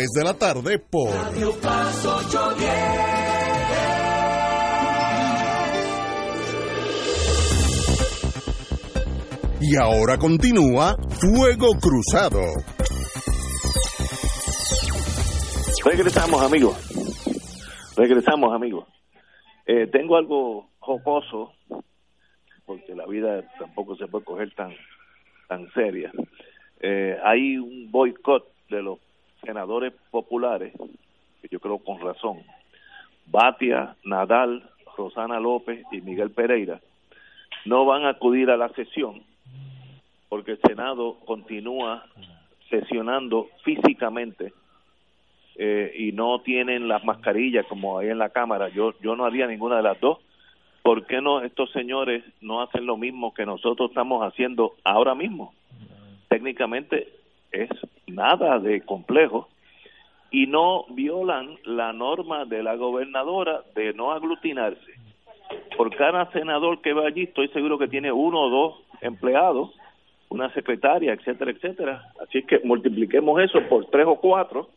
de la tarde por Radio Paz 810. Y ahora continúa Fuego Cruzado. Regresamos, amigos. Regresamos, amigos. Eh, tengo algo jocoso, porque la vida tampoco se puede coger tan, tan seria. Eh, hay un boicot de los senadores populares, que yo creo con razón, Batia, Nadal, Rosana López y Miguel Pereira, no van a acudir a la sesión porque el Senado continúa sesionando físicamente eh, y no tienen las mascarillas como hay en la Cámara. Yo, yo no haría ninguna de las dos. ¿Por qué no estos señores no hacen lo mismo que nosotros estamos haciendo ahora mismo? Técnicamente es nada de complejo y no violan la norma de la gobernadora de no aglutinarse. Por cada senador que va allí, estoy seguro que tiene uno o dos empleados, una secretaria, etcétera, etcétera. Así que multipliquemos eso por tres o cuatro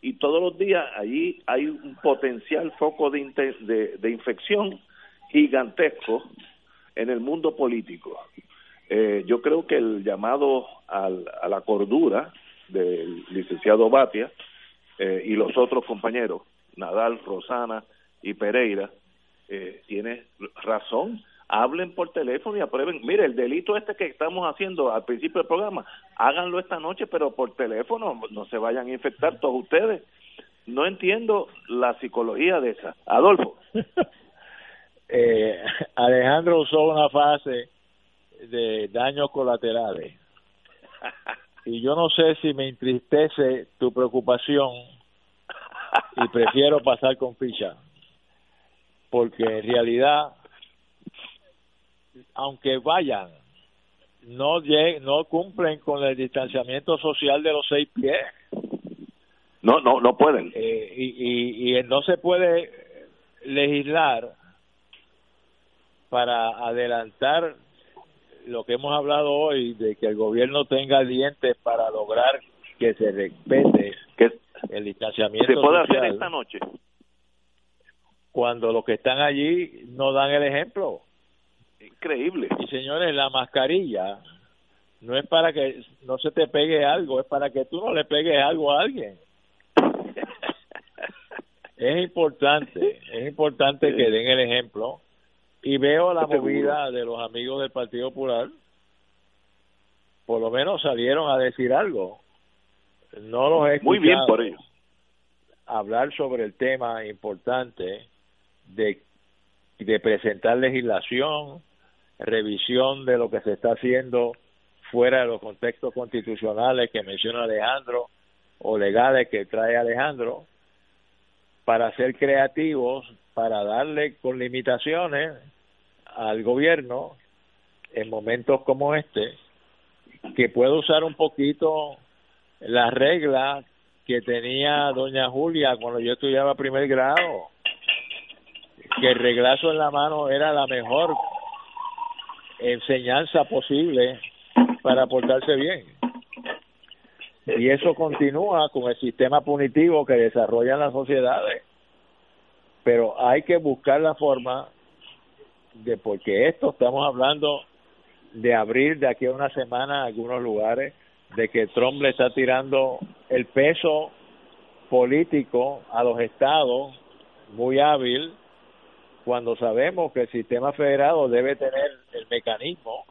y todos los días allí hay un potencial foco de, de, infección gigantesco en el mundo político. Eh, yo creo que el llamado al, a la cordura del licenciado Batia eh, y los otros compañeros, Nadal, Rosana y Pereira, eh, tiene razón. Hablen por teléfono y aprueben. Mire, el delito este que estamos haciendo al principio del programa, háganlo esta noche, pero por teléfono, no se vayan a infectar todos ustedes. No entiendo la psicología de esa. Adolfo. *laughs* eh, Alejandro usó una fase de daños colaterales. *laughs* Y yo no sé si me entristece tu preocupación y prefiero pasar con ficha. Porque en realidad, aunque vayan, no, no cumplen con el distanciamiento social de los seis pies. No, no, no pueden. Eh, y, y, y no se puede legislar para adelantar lo que hemos hablado hoy de que el gobierno tenga dientes para lograr que se respete el distanciamiento se puede hacer esta noche. Cuando los que están allí no dan el ejemplo. Increíble. Y señores la mascarilla no es para que no se te pegue algo es para que tú no le pegues algo a alguien. *laughs* Es importante es importante que den el ejemplo y veo la movida de los amigos del Partido Popular. Por lo menos salieron a decir algo. No los he muy bien por ellos. Hablar sobre el tema importante de de presentar legislación revisión de lo que se está haciendo fuera de los contextos constitucionales que menciona Alejandro o legales que trae Alejandro para ser creativos para darle con limitaciones al gobierno en momentos como este que pueda usar un poquito las reglas que tenía doña Julia cuando yo estudiaba primer grado que el reglazo en la mano era la mejor enseñanza posible para portarse bien. Y eso continúa con el sistema punitivo que desarrollan las sociedades pero hay que buscar la forma de porque esto estamos hablando de abrir de aquí a una semana algunos lugares, de que Trump le está tirando el peso político a los estados muy hábil cuando sabemos que el sistema federado debe tener el mecanismo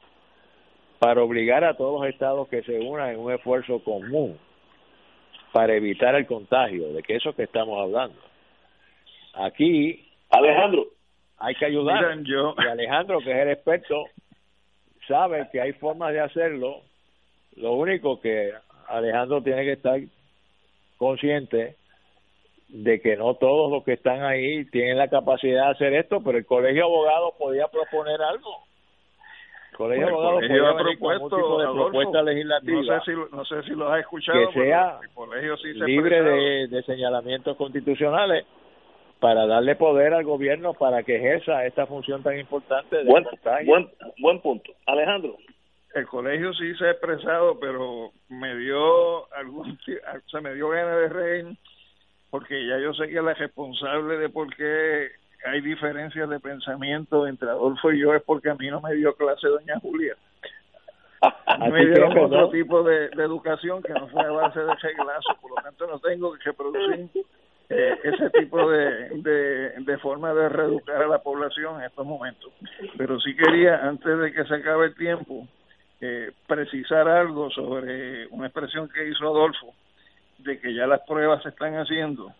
para obligar a todos los estados que se unan en un esfuerzo común para evitar el contagio, de que eso que estamos hablando. Aquí, Alejandro, hay que ayudar. yo... Y Alejandro, que es el experto, sabe que hay formas de hacerlo. Lo único que Alejandro tiene que estar consciente de que no todos los que están ahí tienen la capacidad de hacer esto, pero el colegio de abogados podía proponer algo. El colegio de abogados podía venir tipo de propuesta legislativa. No sé si, no sé si lo has escuchado. Que sea libre de, de señalamientos constitucionales para darle poder al gobierno para que ejerza esta función tan importante. De buen, buen, buen punto. Alejandro. El colegio sí se ha expresado, pero me dio algún, *laughs* se me dio ganas de reír, porque ya yo sé que la responsable de por qué hay diferencias de pensamiento entre Adolfo y yo es porque a mí no me dio clase doña Julia. *laughs* A mí me dio otro tipo de, educación que no fue a base de reglazo, por lo tanto no tengo que reproducir eh, ese tipo de, de, forma de reeducar a la población en estos momentos. Pero sí quería, antes de que se acabe el tiempo, eh, precisar algo sobre una expresión que hizo Adolfo, de que ya las pruebas se están haciendo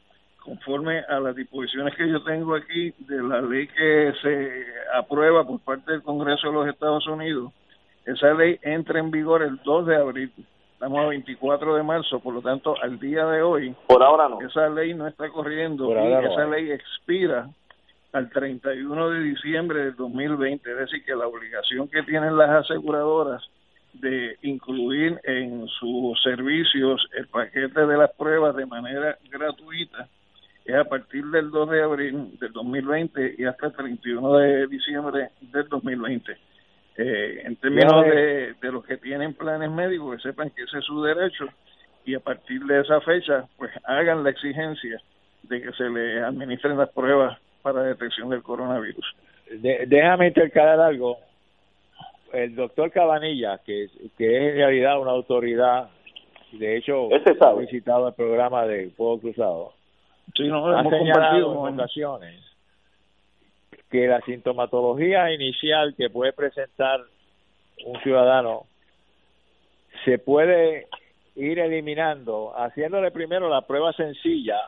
conforme a las disposiciones que yo tengo aquí de la ley que se aprueba por parte del Congreso de los Estados Unidos. Esa ley entra en vigor el 2 de abril Estamos a 24 de marzo, por lo tanto, al día de hoy, por ahora no. Esa ley no está corriendo y esa ley expira al 31 de diciembre del 2020, es decir, que la obligación que tienen las aseguradoras de incluir en sus servicios el paquete de las pruebas de manera gratuita es a partir del 2 de abril del 2020 y hasta el 31 de diciembre del 2020 eh, en términos de, de los que tienen planes médicos, que sepan que ese es su derecho y a partir de esa fecha, pues hagan la exigencia de que se le administren las pruebas para detección del coronavirus. déjame intercalar algo. El doctor Cabanilla, que, que es en realidad una autoridad, de hecho ha visitado el programa de Fuego Cruzado, sí, no, ha señalado en ocasiones que la sintomatología inicial que puede presentar un ciudadano se puede ir eliminando haciéndole primero la prueba sencilla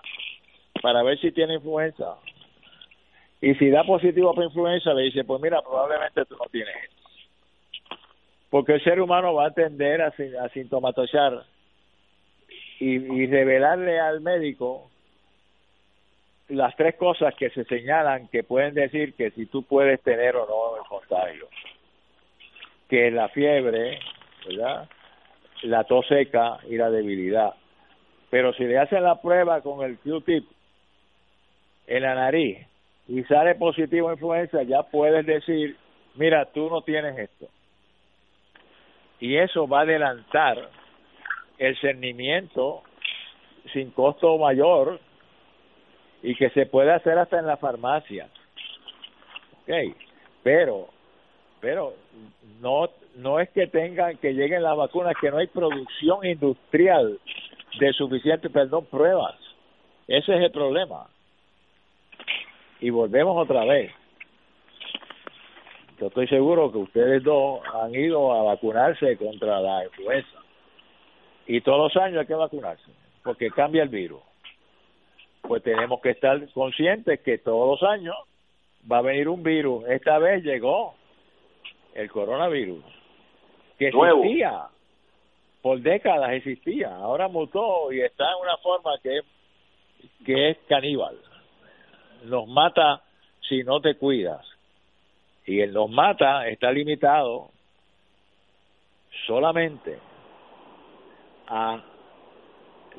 para ver si tiene influenza. Y si da positivo para influenza le dice pues mira probablemente tú no tienes porque el ser humano va a tender a, a sintomatizar y, y revelarle al médico las tres cosas que se señalan que pueden decir que si tú puedes tener o no el contagio, que la fiebre, ¿verdad? La tos seca y la debilidad. Pero si le hacen la prueba con el Q-tip en la nariz y sale positivo influenza, ya puedes decir, mira, tú no tienes esto. y eso va a adelantar el cernimiento sin costo mayor y que se puede hacer hasta en la farmacia. Okay. Pero, pero no, no es que tengan que lleguen las vacunas, que no hay producción industrial de suficiente, perdón, pruebas. Ese es el problema. Y volvemos otra vez. Yo estoy seguro que ustedes dos han ido a vacunarse contra la influenza. Y todos los años hay que vacunarse, porque cambia el virus. Pues tenemos que estar conscientes que todos los años va a venir un virus. Esta vez llegó el coronavirus, que existía, por décadas existía, ahora mutó y está en una forma que, que es caníbal. Nos mata si no te cuidas. Y el nos mata está limitado solamente a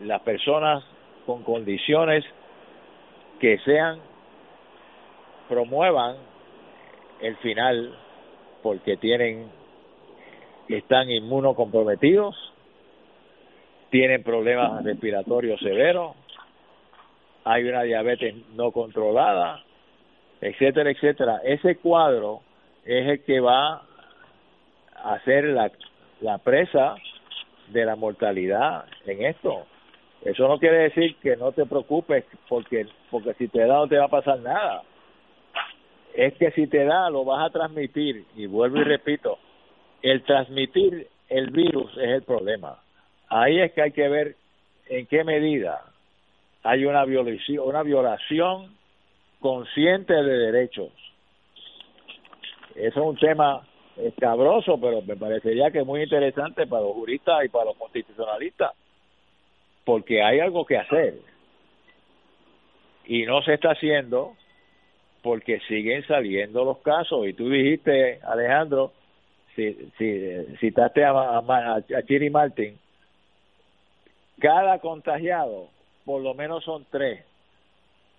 las personas con condiciones que sean promuevan el final porque tienen están inmunocomprometidos, tienen problemas respiratorios severos, hay una diabetes no controlada, etcétera, etcétera. Ese cuadro es el que va a ser la, la presa de la mortalidad en esto. Eso no quiere decir que no te preocupes porque porque si te da no te va a pasar nada. Es que si te da lo vas a transmitir. Y vuelvo y repito el transmitir el virus es el problema. Ahí es que hay que ver en qué medida hay una violación una violación consciente de derechos. Eso es un tema escabroso pero me parecería que es muy interesante para los juristas y para los constitucionalistas porque hay algo que hacer. Y no se está haciendo porque siguen saliendo los casos. Y tú dijiste, Alejandro, si, si citaste a, a, a Chiri Martin, cada contagiado por lo menos son tres.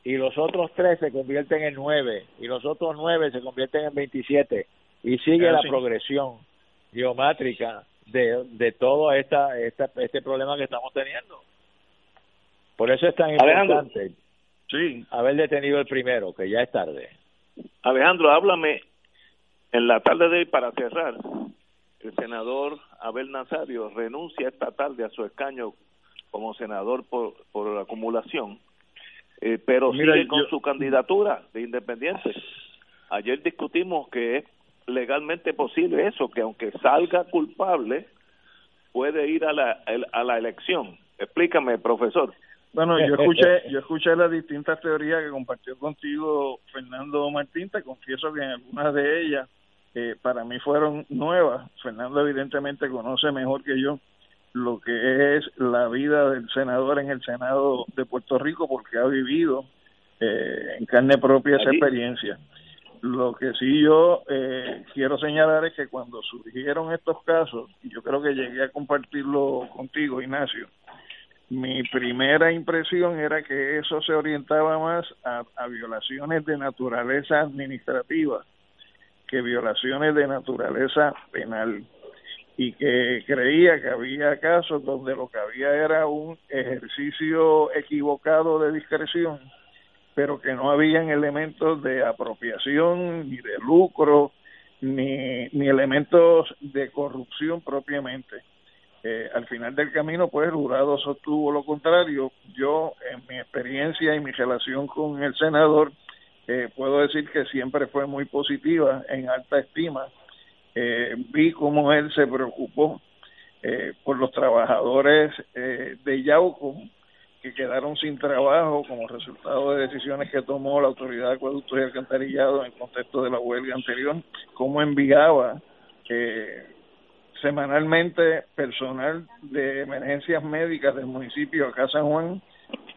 Y los otros tres se convierten en nueve. Y los otros nueve se convierten en veintisiete. Y sigue la progresión geométrica de, de todo esta, esta, este problema que estamos teniendo. Por eso es tan importante Sí. Haber detenido el primero, que ya es tarde. Alejandro, háblame en la tarde de hoy para cerrar. El senador Abel Nazario renuncia esta tarde a su escaño como senador por, por acumulación, eh, pero sigue con su candidatura de independiente. Ayer discutimos que es legalmente posible eso, que aunque salga culpable, puede ir a la, a la elección. Explícame, profesor. Bueno, yo escuché, *laughs* yo escuché las distintas teorías que compartió contigo Fernando Martín. Te confieso que en algunas de ellas eh, para mí fueron nuevas. Fernando evidentemente conoce mejor que yo lo que es la vida del senador en el Senado de Puerto Rico porque ha vivido eh, en carne propia esa experiencia. Lo que sí yo eh, quiero señalar es que cuando surgieron estos casos, y yo creo que llegué a compartirlo contigo, Ignacio, mi primera impresión era que eso se orientaba más a, violaciones de naturaleza administrativa que violaciones de naturaleza penal. Y que creía que había casos donde lo que había era un ejercicio equivocado de discreción, pero que no habían elementos de apropiación ni de lucro ni, elementos de corrupción propiamente eh, al final del camino, pues el jurado sostuvo lo contrario. Yo, en mi experiencia y mi relación con el senador, eh, puedo decir que siempre fue muy positiva, en alta estima. Eh, vi cómo él se preocupó eh, por los trabajadores eh, de Yauco que quedaron sin trabajo como resultado de decisiones que tomó la Autoridad de Acueductos y Alcantarillado en contexto de la huelga anterior, cómo enviaba eh, semanalmente personal de emergencias médicas del municipio acá San Juan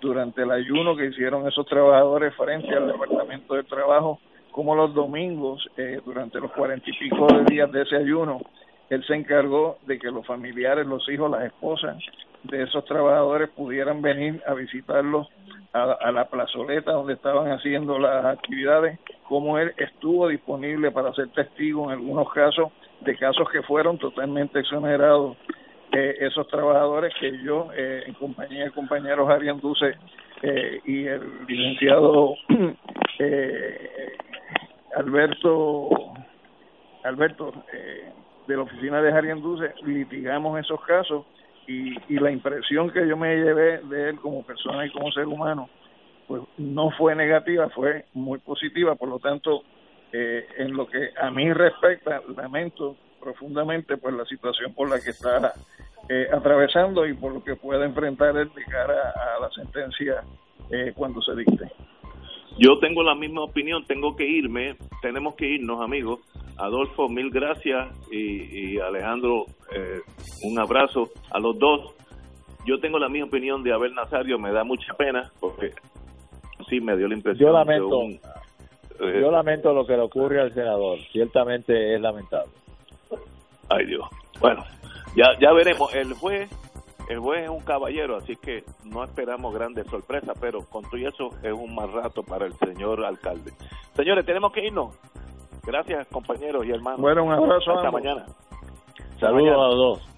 durante el ayuno que hicieron esos trabajadores frente al Departamento de Trabajo, como los domingos, eh, durante los cuarenta y pico de días de ese ayuno, él se encargó de que los familiares, los hijos, las esposas de esos trabajadores pudieran venir a visitarlos a, a la plazoleta donde estaban haciendo las actividades, como él estuvo disponible para ser testigo en algunos casos de casos que fueron totalmente exonerados eh, esos trabajadores que yo, eh, en compañía de compañeros Arián Duce eh, y el licenciado *clears throat* Alberto Alberto de la oficina de Arián Duce, litigamos esos casos y, y la impresión que yo me llevé de él como persona y como ser humano pues no fue negativa, fue muy positiva, por lo tanto, en lo que a mí respecta, lamento profundamente por la situación por la que está eh, atravesando y por lo que pueda enfrentar él de cara a la sentencia eh, cuando se dicte. Yo tengo la misma opinión, tengo que irme, tenemos que irnos amigos. Adolfo, mil gracias y, Alejandro, eh, un abrazo a los dos. Yo tengo la misma opinión de Abel Nazario, me da mucha pena porque sí me dio la impresión. Yo lamento, yo lamento lo que le ocurre al senador, ciertamente es lamentable. Ay Dios. Bueno, ya ya veremos. El juez el juez es un caballero, así que no esperamos grandes sorpresas, pero con todo eso es un mal rato para el señor alcalde. Señores, tenemos que irnos. Gracias, compañeros y hermanos. Bueno, un abrazo. Hasta mañana. Saludos a los dos.